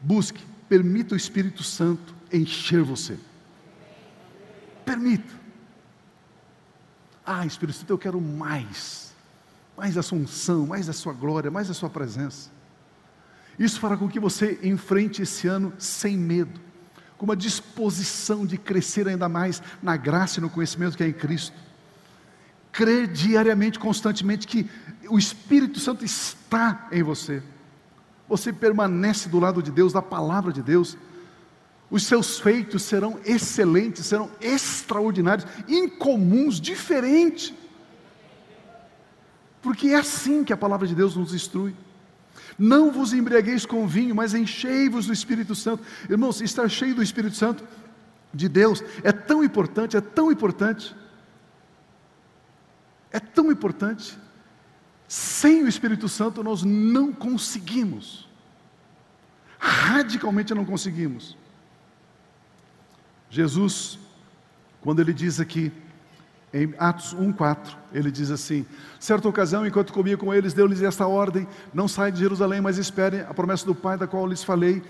Busque, permita o Espírito Santo encher você. Permita. Ah, Espírito Santo, eu quero mais. Mais da sua unção, mais da sua glória, mais da sua presença. Isso fará com que você enfrente esse ano sem medo, com uma disposição de crescer ainda mais na graça e no conhecimento que é em Cristo. Crer diariamente, constantemente, que o Espírito Santo está em você. Você permanece do lado de Deus, da palavra de Deus. Os seus feitos serão excelentes, serão extraordinários, incomuns, diferentes. Porque é assim que a palavra de Deus nos instrui. Não vos embriagueis com vinho, mas enchei-vos do Espírito Santo. Irmãos, estar cheio do Espírito Santo de Deus é tão importante, é tão importante. É tão importante. Sem o Espírito Santo nós não conseguimos. Radicalmente não conseguimos. Jesus, quando ele diz aqui, em Atos 1,4, ele diz assim: Certa ocasião, enquanto comia com eles, deu-lhes esta ordem: Não saia de Jerusalém, mas esperem a promessa do Pai, da qual lhes falei.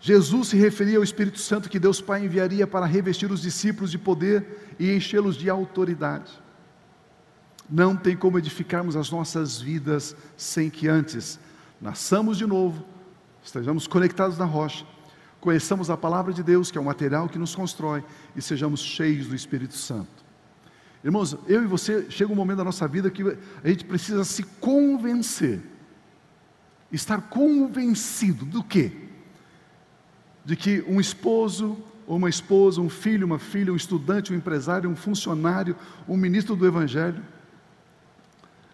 Jesus se referia ao Espírito Santo que Deus Pai enviaria para revestir os discípulos de poder e enchê-los de autoridade. Não tem como edificarmos as nossas vidas sem que antes nasçamos de novo, estejamos conectados na rocha, conheçamos a palavra de Deus, que é o material que nos constrói, e sejamos cheios do Espírito Santo. Irmãos, eu e você, chega um momento da nossa vida que a gente precisa se convencer. Estar convencido do quê? De que um esposo ou uma esposa, um filho, uma filha, um estudante, um empresário, um funcionário, um ministro do Evangelho,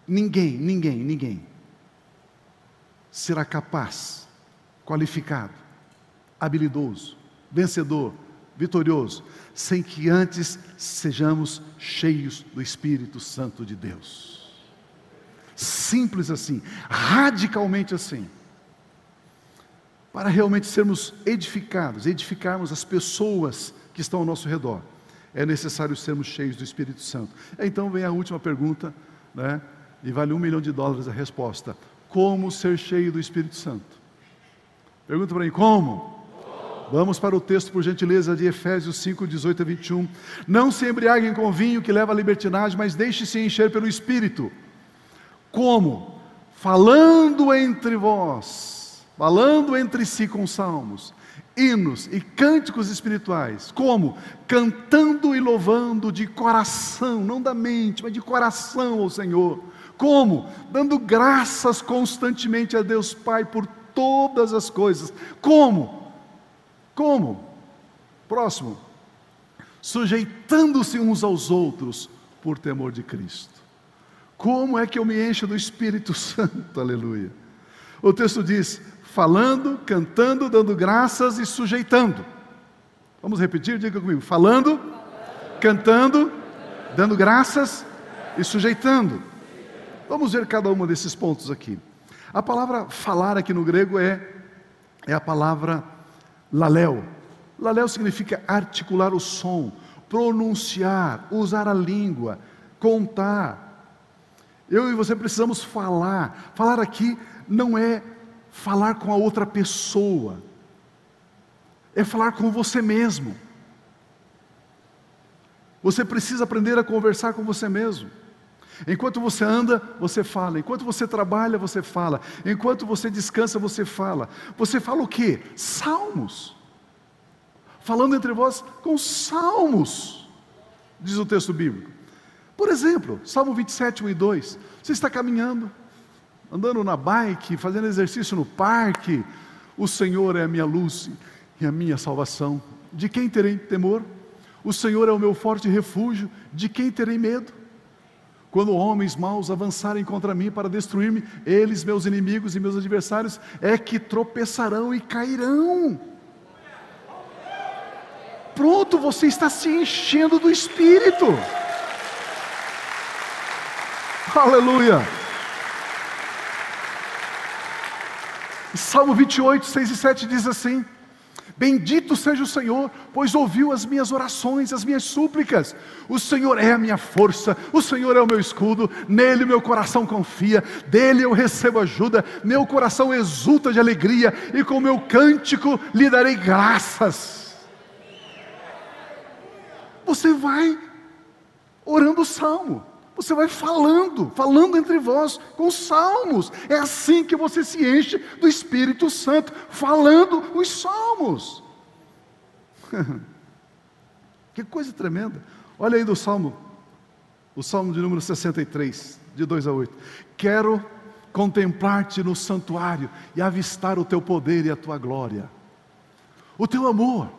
ninguém, ninguém, ninguém será capaz, qualificado, habilidoso, vencedor, vitorioso, sem que antes sejamos cheios do Espírito Santo de Deus. Simples assim, radicalmente assim. Para realmente sermos edificados, edificarmos as pessoas que estão ao nosso redor, é necessário sermos cheios do Espírito Santo. Então vem a última pergunta, né? E vale um milhão de dólares a resposta: Como ser cheio do Espírito Santo? Pergunta para mim: Como? Vamos para o texto, por gentileza, de Efésios 5, 18 a 21. Não se embriaguem com vinho que leva à libertinagem, mas deixe-se encher pelo Espírito. Como? Falando entre vós, falando entre si com salmos, hinos e cânticos espirituais. Como? Cantando e louvando de coração, não da mente, mas de coração ao Senhor. Como? Dando graças constantemente a Deus Pai por todas as coisas. Como? Como? Próximo. Sujeitando-se uns aos outros por temor de Cristo. Como é que eu me encho do Espírito Santo? Aleluia. O texto diz: falando, cantando, dando graças e sujeitando. Vamos repetir? Diga comigo: falando, cantando, dando graças e sujeitando. Vamos ver cada um desses pontos aqui. A palavra falar aqui no grego é, é a palavra Laléu. Laléu significa articular o som, pronunciar, usar a língua, contar. Eu e você precisamos falar. Falar aqui não é falar com a outra pessoa, é falar com você mesmo. Você precisa aprender a conversar com você mesmo. Enquanto você anda, você fala. Enquanto você trabalha, você fala. Enquanto você descansa, você fala. Você fala o quê? Salmos. Falando entre vós com salmos, diz o texto bíblico. Por exemplo, Salmo 27, 1 e 2. Você está caminhando, andando na bike, fazendo exercício no parque. O Senhor é a minha luz e a minha salvação. De quem terei temor? O Senhor é o meu forte refúgio. De quem terei medo? Quando homens maus avançarem contra mim para destruir-me, eles, meus inimigos e meus adversários, é que tropeçarão e cairão. Pronto, você está se enchendo do Espírito. Aleluia. Salmo 28, 6 e 7 diz assim: Bendito seja o Senhor, pois ouviu as minhas orações, as minhas súplicas. O Senhor é a minha força, o Senhor é o meu escudo, nele meu coração confia, dele eu recebo ajuda, meu coração exulta de alegria e com meu cântico lhe darei graças. Você vai orando o salmo. Você vai falando, falando entre vós com salmos. É assim que você se enche do Espírito Santo, falando os salmos. que coisa tremenda. Olha aí do salmo, o salmo de número 63, de 2 a 8. Quero contemplar-te no santuário e avistar o teu poder e a tua glória, o teu amor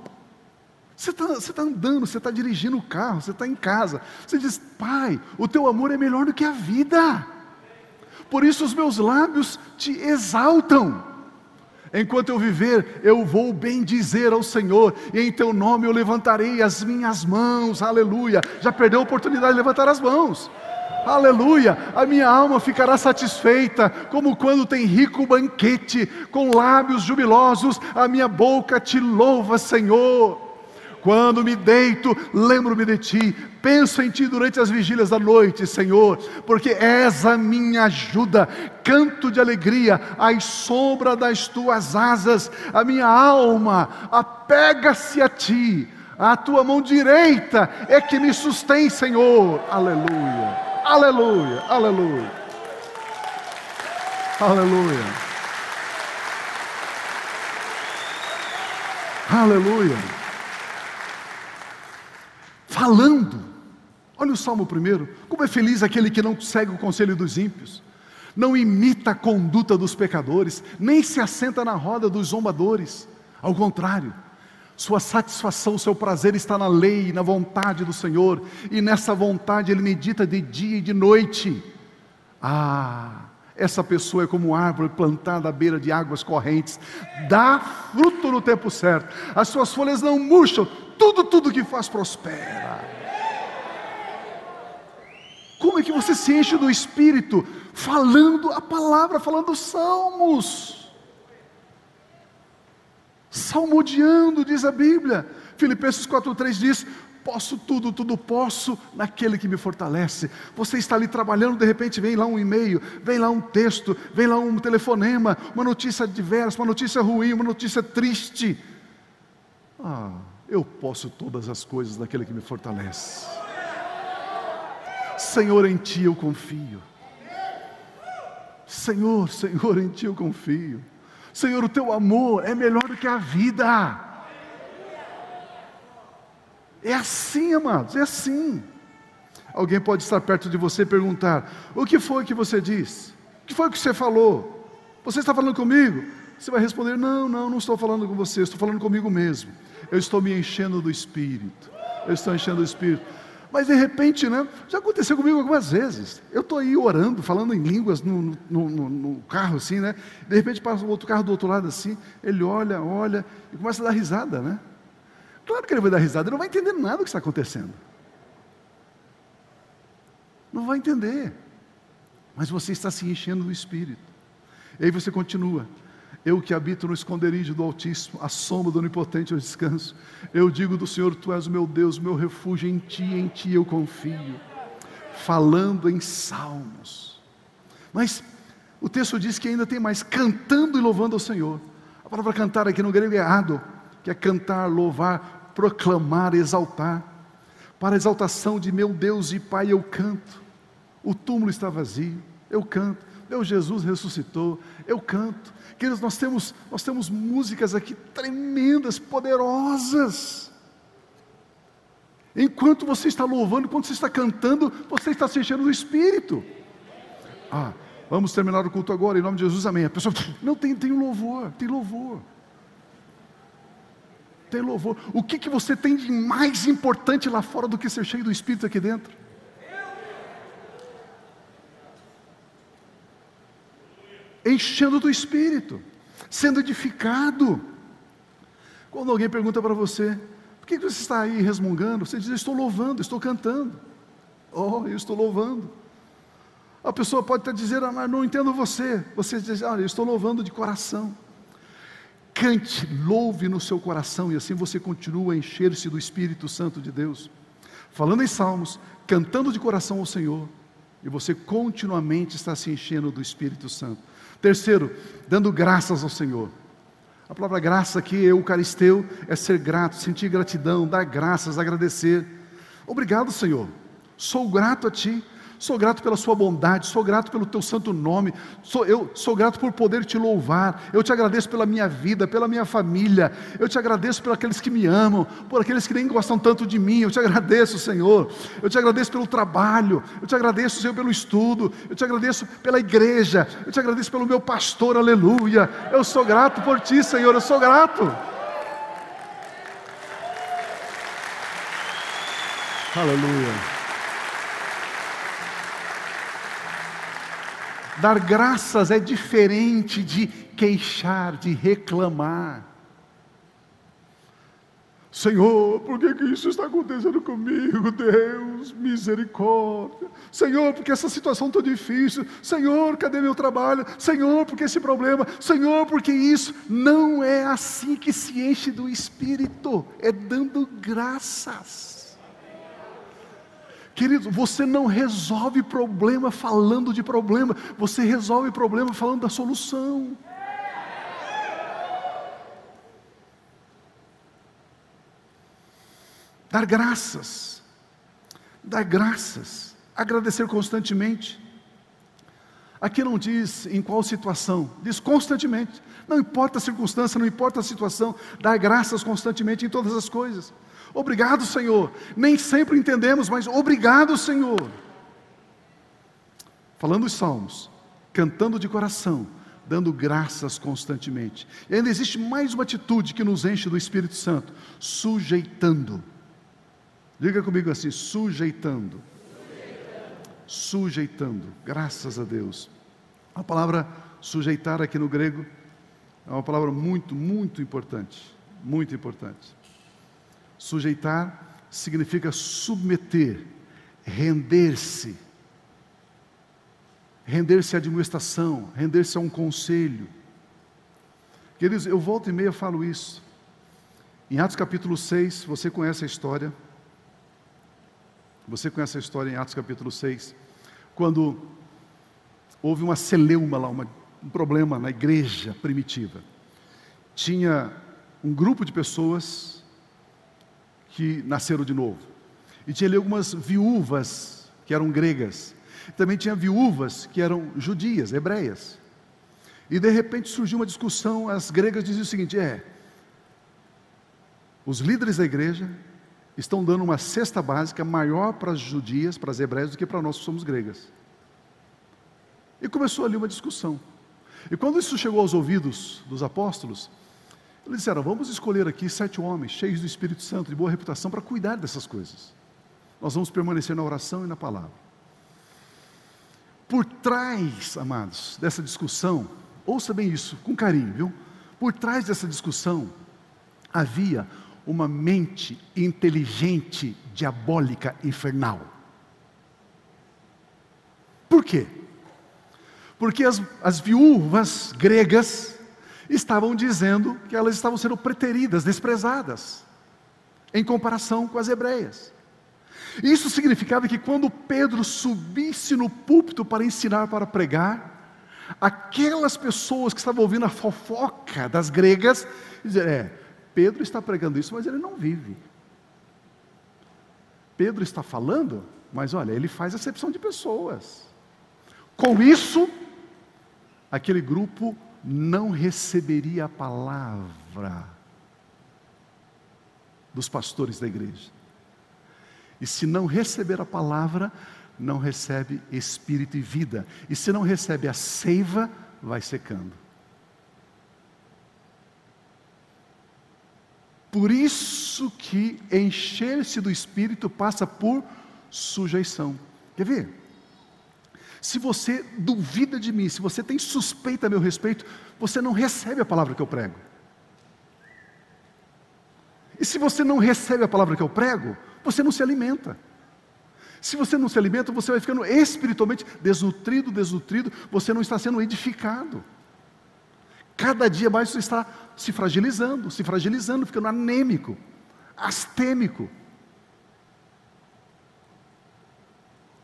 você está tá andando, você está dirigindo o carro, você está em casa. Você diz, Pai, o teu amor é melhor do que a vida. Por isso os meus lábios te exaltam. Enquanto eu viver, eu vou bem dizer ao Senhor, e em teu nome eu levantarei as minhas mãos, aleluia. Já perdeu a oportunidade de levantar as mãos. Aleluia, a minha alma ficará satisfeita, como quando tem rico banquete, com lábios jubilosos, a minha boca te louva, Senhor. Quando me deito, lembro-me de ti, penso em ti durante as vigílias da noite, Senhor, porque és a minha ajuda, canto de alegria, à sombra das tuas asas, a minha alma apega-se a ti, a tua mão direita é que me sustém, Senhor. Aleluia, aleluia, aleluia, aleluia. Aleluia falando. Olha o Salmo primeiro. Como é feliz aquele que não segue o conselho dos ímpios, não imita a conduta dos pecadores, nem se assenta na roda dos zombadores. Ao contrário, sua satisfação, seu prazer está na lei, na vontade do Senhor, e nessa vontade ele medita de dia e de noite. Ah, essa pessoa é como árvore plantada à beira de águas correntes, dá fruto no tempo certo, as suas folhas não murcham, tudo, tudo que faz prospera. Como é que você se enche do Espírito? Falando a palavra, falando salmos. Salmodiando, diz a Bíblia. Filipenses 4,3 diz: Posso tudo, tudo posso naquele que me fortalece. Você está ali trabalhando, de repente vem lá um e-mail, vem lá um texto, vem lá um telefonema, uma notícia diversa, uma notícia ruim, uma notícia triste. Ah, eu posso todas as coisas naquele que me fortalece. Senhor, em Ti eu confio. Senhor, Senhor, em Ti eu confio. Senhor, o Teu amor é melhor do que a vida. É assim, amados, é assim. Alguém pode estar perto de você e perguntar: O que foi que você disse? O que foi que você falou? Você está falando comigo? Você vai responder: Não, não, não estou falando com você, estou falando comigo mesmo eu estou me enchendo do Espírito. Eu estou enchendo do Espírito. Mas de repente, né? Já aconteceu comigo algumas vezes. Eu estou aí orando, falando em línguas no, no, no, no, carro, assim, né? De repente passa um outro carro do outro lado assim, ele olha, olha e começa a dar risada, né? Claro que ele vai dar risada, ele não vai entender nada do que está acontecendo. Não vai entender. Mas você está se enchendo do Espírito. E aí você continua. Eu que habito no esconderijo do Altíssimo, a sombra do Onipotente eu descanso. Eu digo do Senhor, Tu és o meu Deus, meu refúgio, em Ti, em Ti eu confio. Falando em salmos. Mas o texto diz que ainda tem mais, cantando e louvando ao Senhor. A palavra cantar aqui no grego é ado, que é cantar, louvar, proclamar, exaltar. Para a exaltação de meu Deus e Pai eu canto. O túmulo está vazio, eu canto. Meu Jesus ressuscitou, eu canto. Queridos, nós temos, nós temos músicas aqui tremendas, poderosas. Enquanto você está louvando, enquanto você está cantando, você está se enchendo do Espírito. Ah, vamos terminar o culto agora, em nome de Jesus, amém. A pessoa, não, tem, tem louvor, tem louvor. Tem louvor. O que, que você tem de mais importante lá fora do que ser cheio do Espírito aqui dentro? Enchendo do Espírito, sendo edificado. Quando alguém pergunta para você, por que você está aí resmungando? Você diz, eu estou louvando, estou cantando. Oh, eu estou louvando. A pessoa pode até dizer, ah, mas não entendo você. Você diz, ah, eu estou louvando de coração. cante, louve no seu coração e assim você continua a encher-se do Espírito Santo de Deus. Falando em salmos, cantando de coração ao Senhor, e você continuamente está se enchendo do Espírito Santo. Terceiro, dando graças ao Senhor. A palavra graça aqui, eucaristeu, é ser grato, sentir gratidão, dar graças, agradecer. Obrigado, Senhor. Sou grato a Ti Sou grato pela sua bondade, sou grato pelo teu santo nome, sou, eu sou grato por poder te louvar. Eu te agradeço pela minha vida, pela minha família. Eu te agradeço por aqueles que me amam, por aqueles que nem gostam tanto de mim. Eu te agradeço, Senhor. Eu te agradeço pelo trabalho. Eu te agradeço, Senhor, pelo estudo. Eu te agradeço pela igreja. Eu te agradeço pelo meu pastor. Aleluia. Eu sou grato por ti, Senhor. Eu sou grato. Aleluia. Dar graças é diferente de queixar, de reclamar. Senhor, por que, que isso está acontecendo comigo? Deus, misericórdia. Senhor, porque essa situação está difícil. Senhor, cadê meu trabalho? Senhor, porque esse problema? Senhor, porque isso? Não é assim que se enche do Espírito, é dando graças. Querido, você não resolve problema falando de problema, você resolve problema falando da solução. Dar graças, dar graças, agradecer constantemente. Aqui não diz em qual situação, diz constantemente. Não importa a circunstância, não importa a situação, dar graças constantemente em todas as coisas. Obrigado, Senhor. Nem sempre entendemos, mas obrigado, Senhor. Falando os salmos, cantando de coração, dando graças constantemente. E ainda existe mais uma atitude que nos enche do Espírito Santo: sujeitando. Diga comigo assim: sujeitando. Sujeitando. sujeitando. Graças a Deus. A palavra sujeitar aqui no grego é uma palavra muito, muito importante. Muito importante. Sujeitar significa submeter, render-se. Render-se à administração, render-se a um conselho. Queridos, eu volto e meia falo isso. Em Atos capítulo 6, você conhece a história. Você conhece a história em Atos capítulo 6, quando houve uma celeuma lá, uma, um problema na igreja primitiva. Tinha um grupo de pessoas que nasceram de novo. E tinha ali algumas viúvas que eram gregas. Também tinha viúvas que eram judias, hebreias. E de repente surgiu uma discussão, as gregas diziam o seguinte: é, os líderes da igreja estão dando uma cesta básica maior para as judias, para as hebreias, do que para nós que somos gregas. E começou ali uma discussão. E quando isso chegou aos ouvidos dos apóstolos, eles disseram: vamos escolher aqui sete homens cheios do Espírito Santo, de boa reputação, para cuidar dessas coisas. Nós vamos permanecer na oração e na palavra. Por trás, amados, dessa discussão, ouça bem isso, com carinho, viu? Por trás dessa discussão, havia uma mente inteligente, diabólica, infernal. Por quê? Porque as, as viúvas gregas, estavam dizendo que elas estavam sendo preteridas, desprezadas, em comparação com as hebreias. Isso significava que quando Pedro subisse no púlpito para ensinar, para pregar, aquelas pessoas que estavam ouvindo a fofoca das gregas, diziam: é, Pedro está pregando isso, mas ele não vive. Pedro está falando, mas olha, ele faz acepção de pessoas. Com isso, aquele grupo não receberia a palavra dos pastores da igreja. E se não receber a palavra, não recebe espírito e vida. E se não recebe a seiva, vai secando. Por isso que encher-se do espírito passa por sujeição. Quer ver? Se você duvida de mim, se você tem suspeita a meu respeito, você não recebe a palavra que eu prego. E se você não recebe a palavra que eu prego, você não se alimenta. Se você não se alimenta, você vai ficando espiritualmente desnutrido, desnutrido, você não está sendo edificado. cada dia mais você está se fragilizando, se fragilizando, ficando anêmico, astêmico.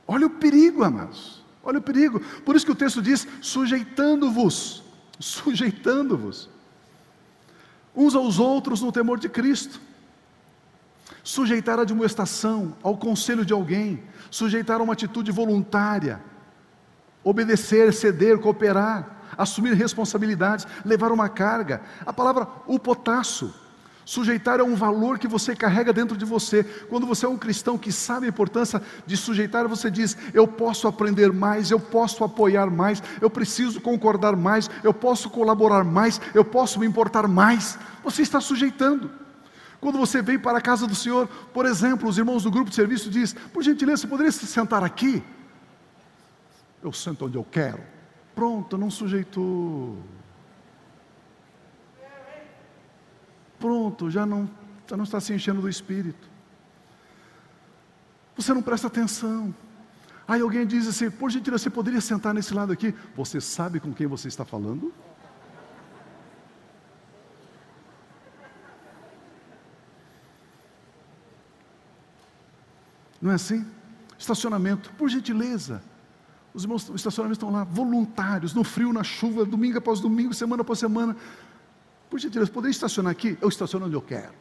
Olha o perigo, amados. Olha o perigo. Por isso que o texto diz: sujeitando-vos, sujeitando-vos, uns aos outros no temor de Cristo. Sujeitar a admoestação, ao conselho de alguém, sujeitar a uma atitude voluntária, obedecer, ceder, cooperar, assumir responsabilidades, levar uma carga. A palavra upotasso, sujeitar é um valor que você carrega dentro de você. Quando você é um cristão que sabe a importância de sujeitar, você diz: Eu posso aprender mais, eu posso apoiar mais, eu preciso concordar mais, eu posso colaborar mais, eu posso me importar mais. Você está sujeitando. Quando você vem para a casa do Senhor, por exemplo, os irmãos do grupo de serviço diz: Por gentileza, você poderia se sentar aqui? Eu sento onde eu quero. Pronto, não sujeitou. Pronto, já não, já não está se enchendo do espírito. Você não presta atenção. Aí alguém diz assim: por gentileza, você poderia sentar nesse lado aqui? Você sabe com quem você está falando? Não é assim? Estacionamento, por gentileza, os os estacionamentos estão lá, voluntários, no frio, na chuva, domingo após domingo, semana após semana. Por gentileza, poderia estacionar aqui? Eu estaciono onde eu quero.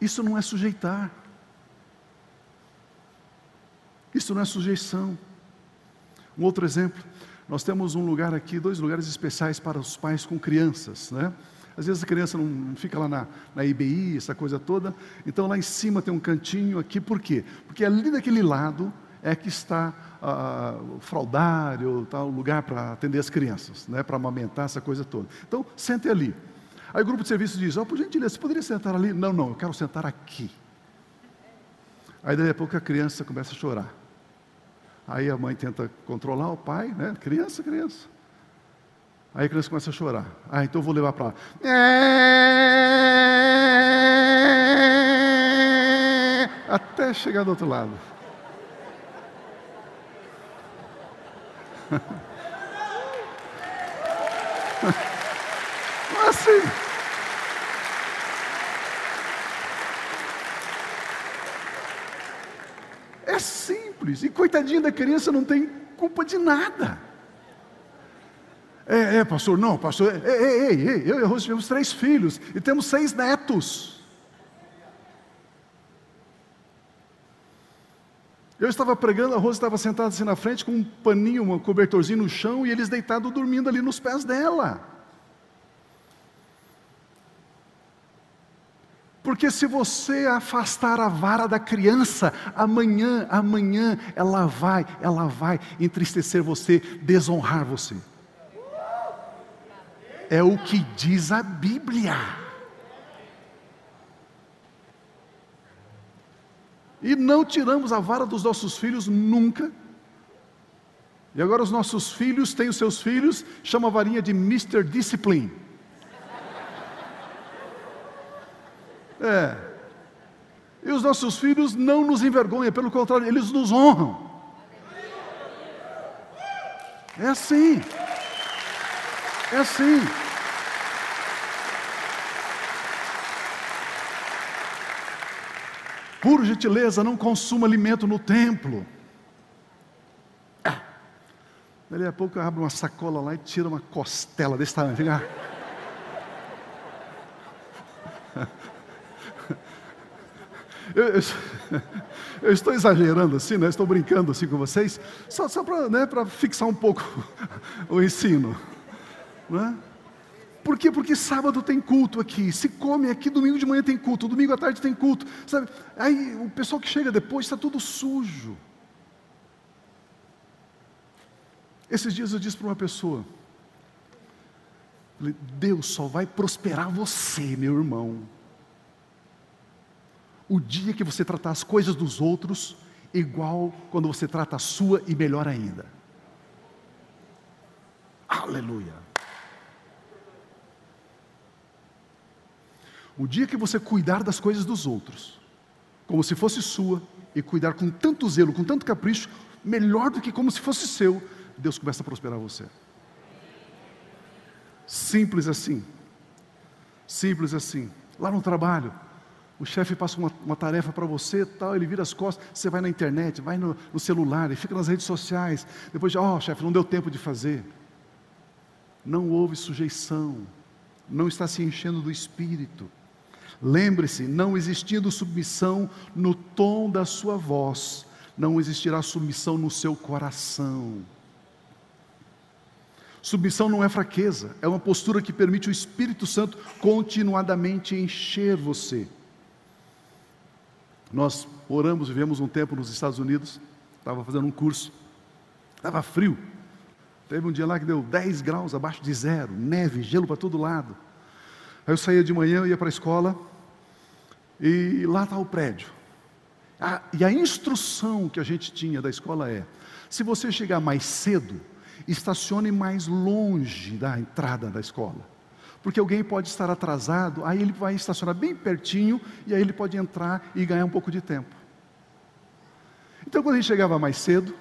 Isso não é sujeitar. Isso não é sujeição. Um outro exemplo, nós temos um lugar aqui, dois lugares especiais para os pais com crianças, né? Às vezes a criança não fica lá na, na IBI, essa coisa toda. Então lá em cima tem um cantinho aqui, por quê? Porque ali daquele lado é que está ah, o fraudário, tá, o lugar para atender as crianças, né, para amamentar essa coisa toda. Então, sente ali. Aí o grupo de serviço diz: oh, por gentileza, você poderia sentar ali? Não, não, eu quero sentar aqui. Aí daí a pouco a criança começa a chorar. Aí a mãe tenta controlar o pai, né? Criança, criança. Aí a criança começa a chorar. Ah, então eu vou levar para lá. Até chegar do outro lado. Não é assim. É simples. E coitadinha da criança não tem culpa de nada. É, é pastor, não, pastor, ei, ei, ei, eu e Rose tivemos três filhos e temos seis netos. Eu estava pregando, a Rosa estava sentada assim na frente com um paninho, um cobertorzinho no chão e eles deitados dormindo ali nos pés dela. Porque se você afastar a vara da criança, amanhã, amanhã ela vai, ela vai entristecer você, desonrar você. É o que diz a Bíblia. E não tiramos a vara dos nossos filhos nunca. E agora os nossos filhos têm os seus filhos, chama a varinha de Mr. Discipline. É. E os nossos filhos não nos envergonham, pelo contrário, eles nos honram. É assim. É assim. Por gentileza, não consuma alimento no templo. Ah. Dali a pouco abre uma sacola lá e tira uma costela desse tamanho. Fica... Eu, eu, eu, estou exagerando assim, né? estou brincando assim com vocês, só, só para né, fixar um pouco o ensino. Não é? Por quê? Porque sábado tem culto aqui, se come aqui, domingo de manhã tem culto, domingo à tarde tem culto, sabe? Aí o pessoal que chega depois está tudo sujo. Esses dias eu disse para uma pessoa, Deus só vai prosperar você, meu irmão. O dia que você tratar as coisas dos outros igual quando você trata a sua e melhor ainda. Aleluia. O dia que você cuidar das coisas dos outros, como se fosse sua, e cuidar com tanto zelo, com tanto capricho, melhor do que como se fosse seu, Deus começa a prosperar você. Simples assim. Simples assim. Lá no trabalho, o chefe passa uma, uma tarefa para você, tal, ele vira as costas, você vai na internet, vai no, no celular, e fica nas redes sociais. Depois de, ó, oh, chefe, não deu tempo de fazer. Não houve sujeição, não está se enchendo do espírito. Lembre-se, não existindo submissão no tom da sua voz, não existirá submissão no seu coração. Submissão não é fraqueza, é uma postura que permite o Espírito Santo continuadamente encher você. Nós oramos, vivemos um tempo nos Estados Unidos, estava fazendo um curso, estava frio. Teve um dia lá que deu 10 graus abaixo de zero, neve, gelo para todo lado. Aí eu saía de manhã, ia para a escola, e lá está o prédio. Ah, e a instrução que a gente tinha da escola é: se você chegar mais cedo, estacione mais longe da entrada da escola. Porque alguém pode estar atrasado, aí ele vai estacionar bem pertinho e aí ele pode entrar e ganhar um pouco de tempo. Então, quando a gente chegava mais cedo,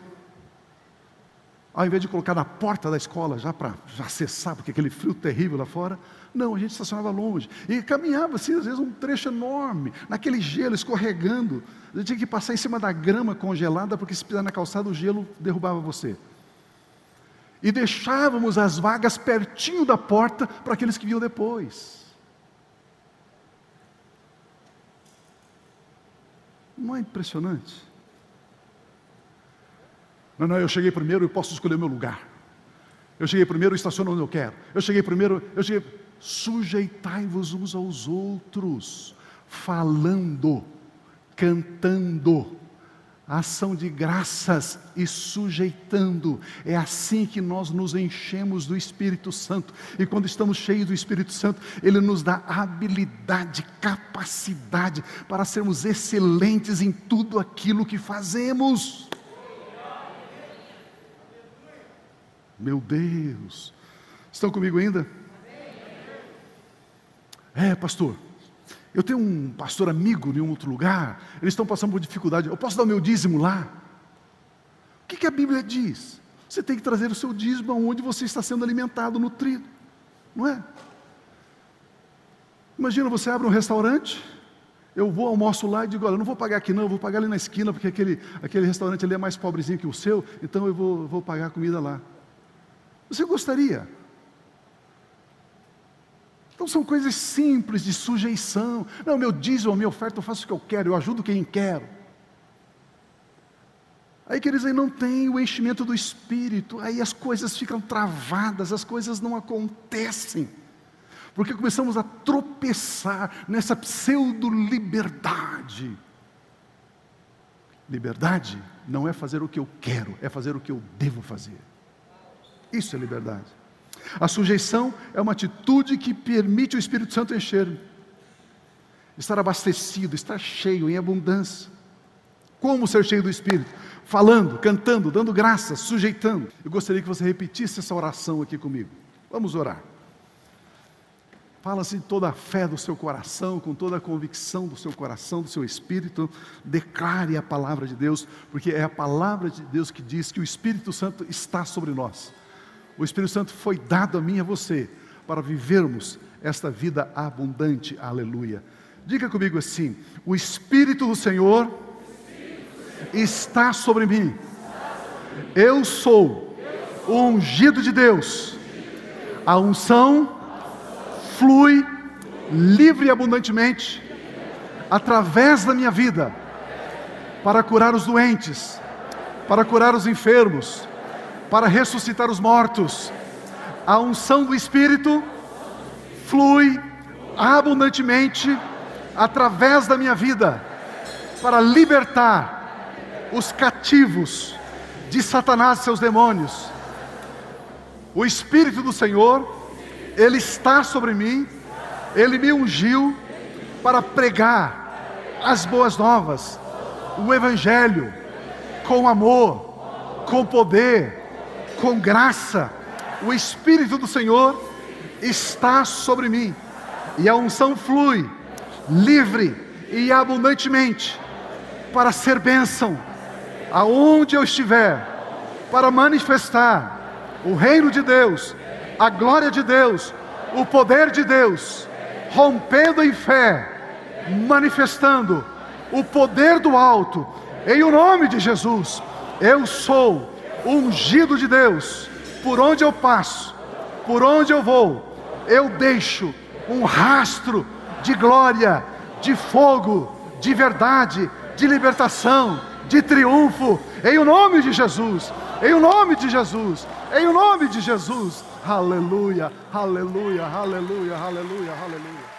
ao invés de colocar na porta da escola já para acessar, porque aquele frio terrível lá fora, não, a gente estacionava longe. E caminhava assim, às vezes um trecho enorme, naquele gelo escorregando. A gente tinha que passar em cima da grama congelada, porque se pisar na calçada o gelo derrubava você e deixávamos as vagas pertinho da porta para aqueles que vinham depois. Não é impressionante? Não, não, eu cheguei primeiro, eu posso escolher o meu lugar. Eu cheguei primeiro, estaciono onde eu quero. Eu cheguei primeiro, eu cheguei. Sujeitai-vos uns aos outros, falando, cantando ação de graças e sujeitando. É assim que nós nos enchemos do Espírito Santo. E quando estamos cheios do Espírito Santo, ele nos dá habilidade, capacidade para sermos excelentes em tudo aquilo que fazemos. Meu Deus. Estão comigo ainda? É, pastor. Eu tenho um pastor amigo em um outro lugar, eles estão passando por dificuldade. Eu posso dar o meu dízimo lá? O que, que a Bíblia diz? Você tem que trazer o seu dízimo aonde você está sendo alimentado, nutrido, não é? Imagina você abre um restaurante, eu vou almoço lá e digo, olha, não vou pagar aqui não, eu vou pagar ali na esquina, porque aquele, aquele restaurante ali é mais pobrezinho que o seu, então eu vou, vou pagar a comida lá. Você gostaria? Então são coisas simples de sujeição. Não, meu dízimo, minha oferta, eu faço o que eu quero, eu ajudo quem quero. Aí quer dizer, não tem o enchimento do espírito, aí as coisas ficam travadas, as coisas não acontecem. Porque começamos a tropeçar nessa pseudo-liberdade. Liberdade não é fazer o que eu quero, é fazer o que eu devo fazer. Isso é liberdade. A sujeição é uma atitude que permite o Espírito Santo encher, estar abastecido, estar cheio, em abundância. Como ser cheio do Espírito? Falando, cantando, dando graças, sujeitando. Eu gostaria que você repetisse essa oração aqui comigo. Vamos orar. Fala-se de toda a fé do seu coração, com toda a convicção do seu coração, do seu espírito. Declare a palavra de Deus, porque é a palavra de Deus que diz que o Espírito Santo está sobre nós. O Espírito Santo foi dado a mim e a você para vivermos esta vida abundante. Aleluia. Diga comigo assim: o Espírito do Senhor está sobre mim. Eu sou o ungido de Deus. A unção flui livre e abundantemente através da minha vida para curar os doentes, para curar os enfermos para ressuscitar os mortos. A unção do Espírito flui abundantemente através da minha vida para libertar os cativos de Satanás e seus demônios. O Espírito do Senhor, Ele está sobre mim, Ele me ungiu para pregar as boas novas, o Evangelho, com amor, com poder, com graça, o Espírito do Senhor está sobre mim, e a unção flui livre e abundantemente para ser bênção aonde eu estiver, para manifestar o reino de Deus a glória de Deus, o poder de Deus, rompendo em fé, manifestando o poder do alto, em o nome de Jesus. Eu sou ungido de Deus, por onde eu passo, por onde eu vou, eu deixo um rastro de glória, de fogo, de verdade, de libertação, de triunfo, em o nome de Jesus, em o nome de Jesus, em o nome de Jesus. Aleluia, aleluia, aleluia, aleluia, aleluia.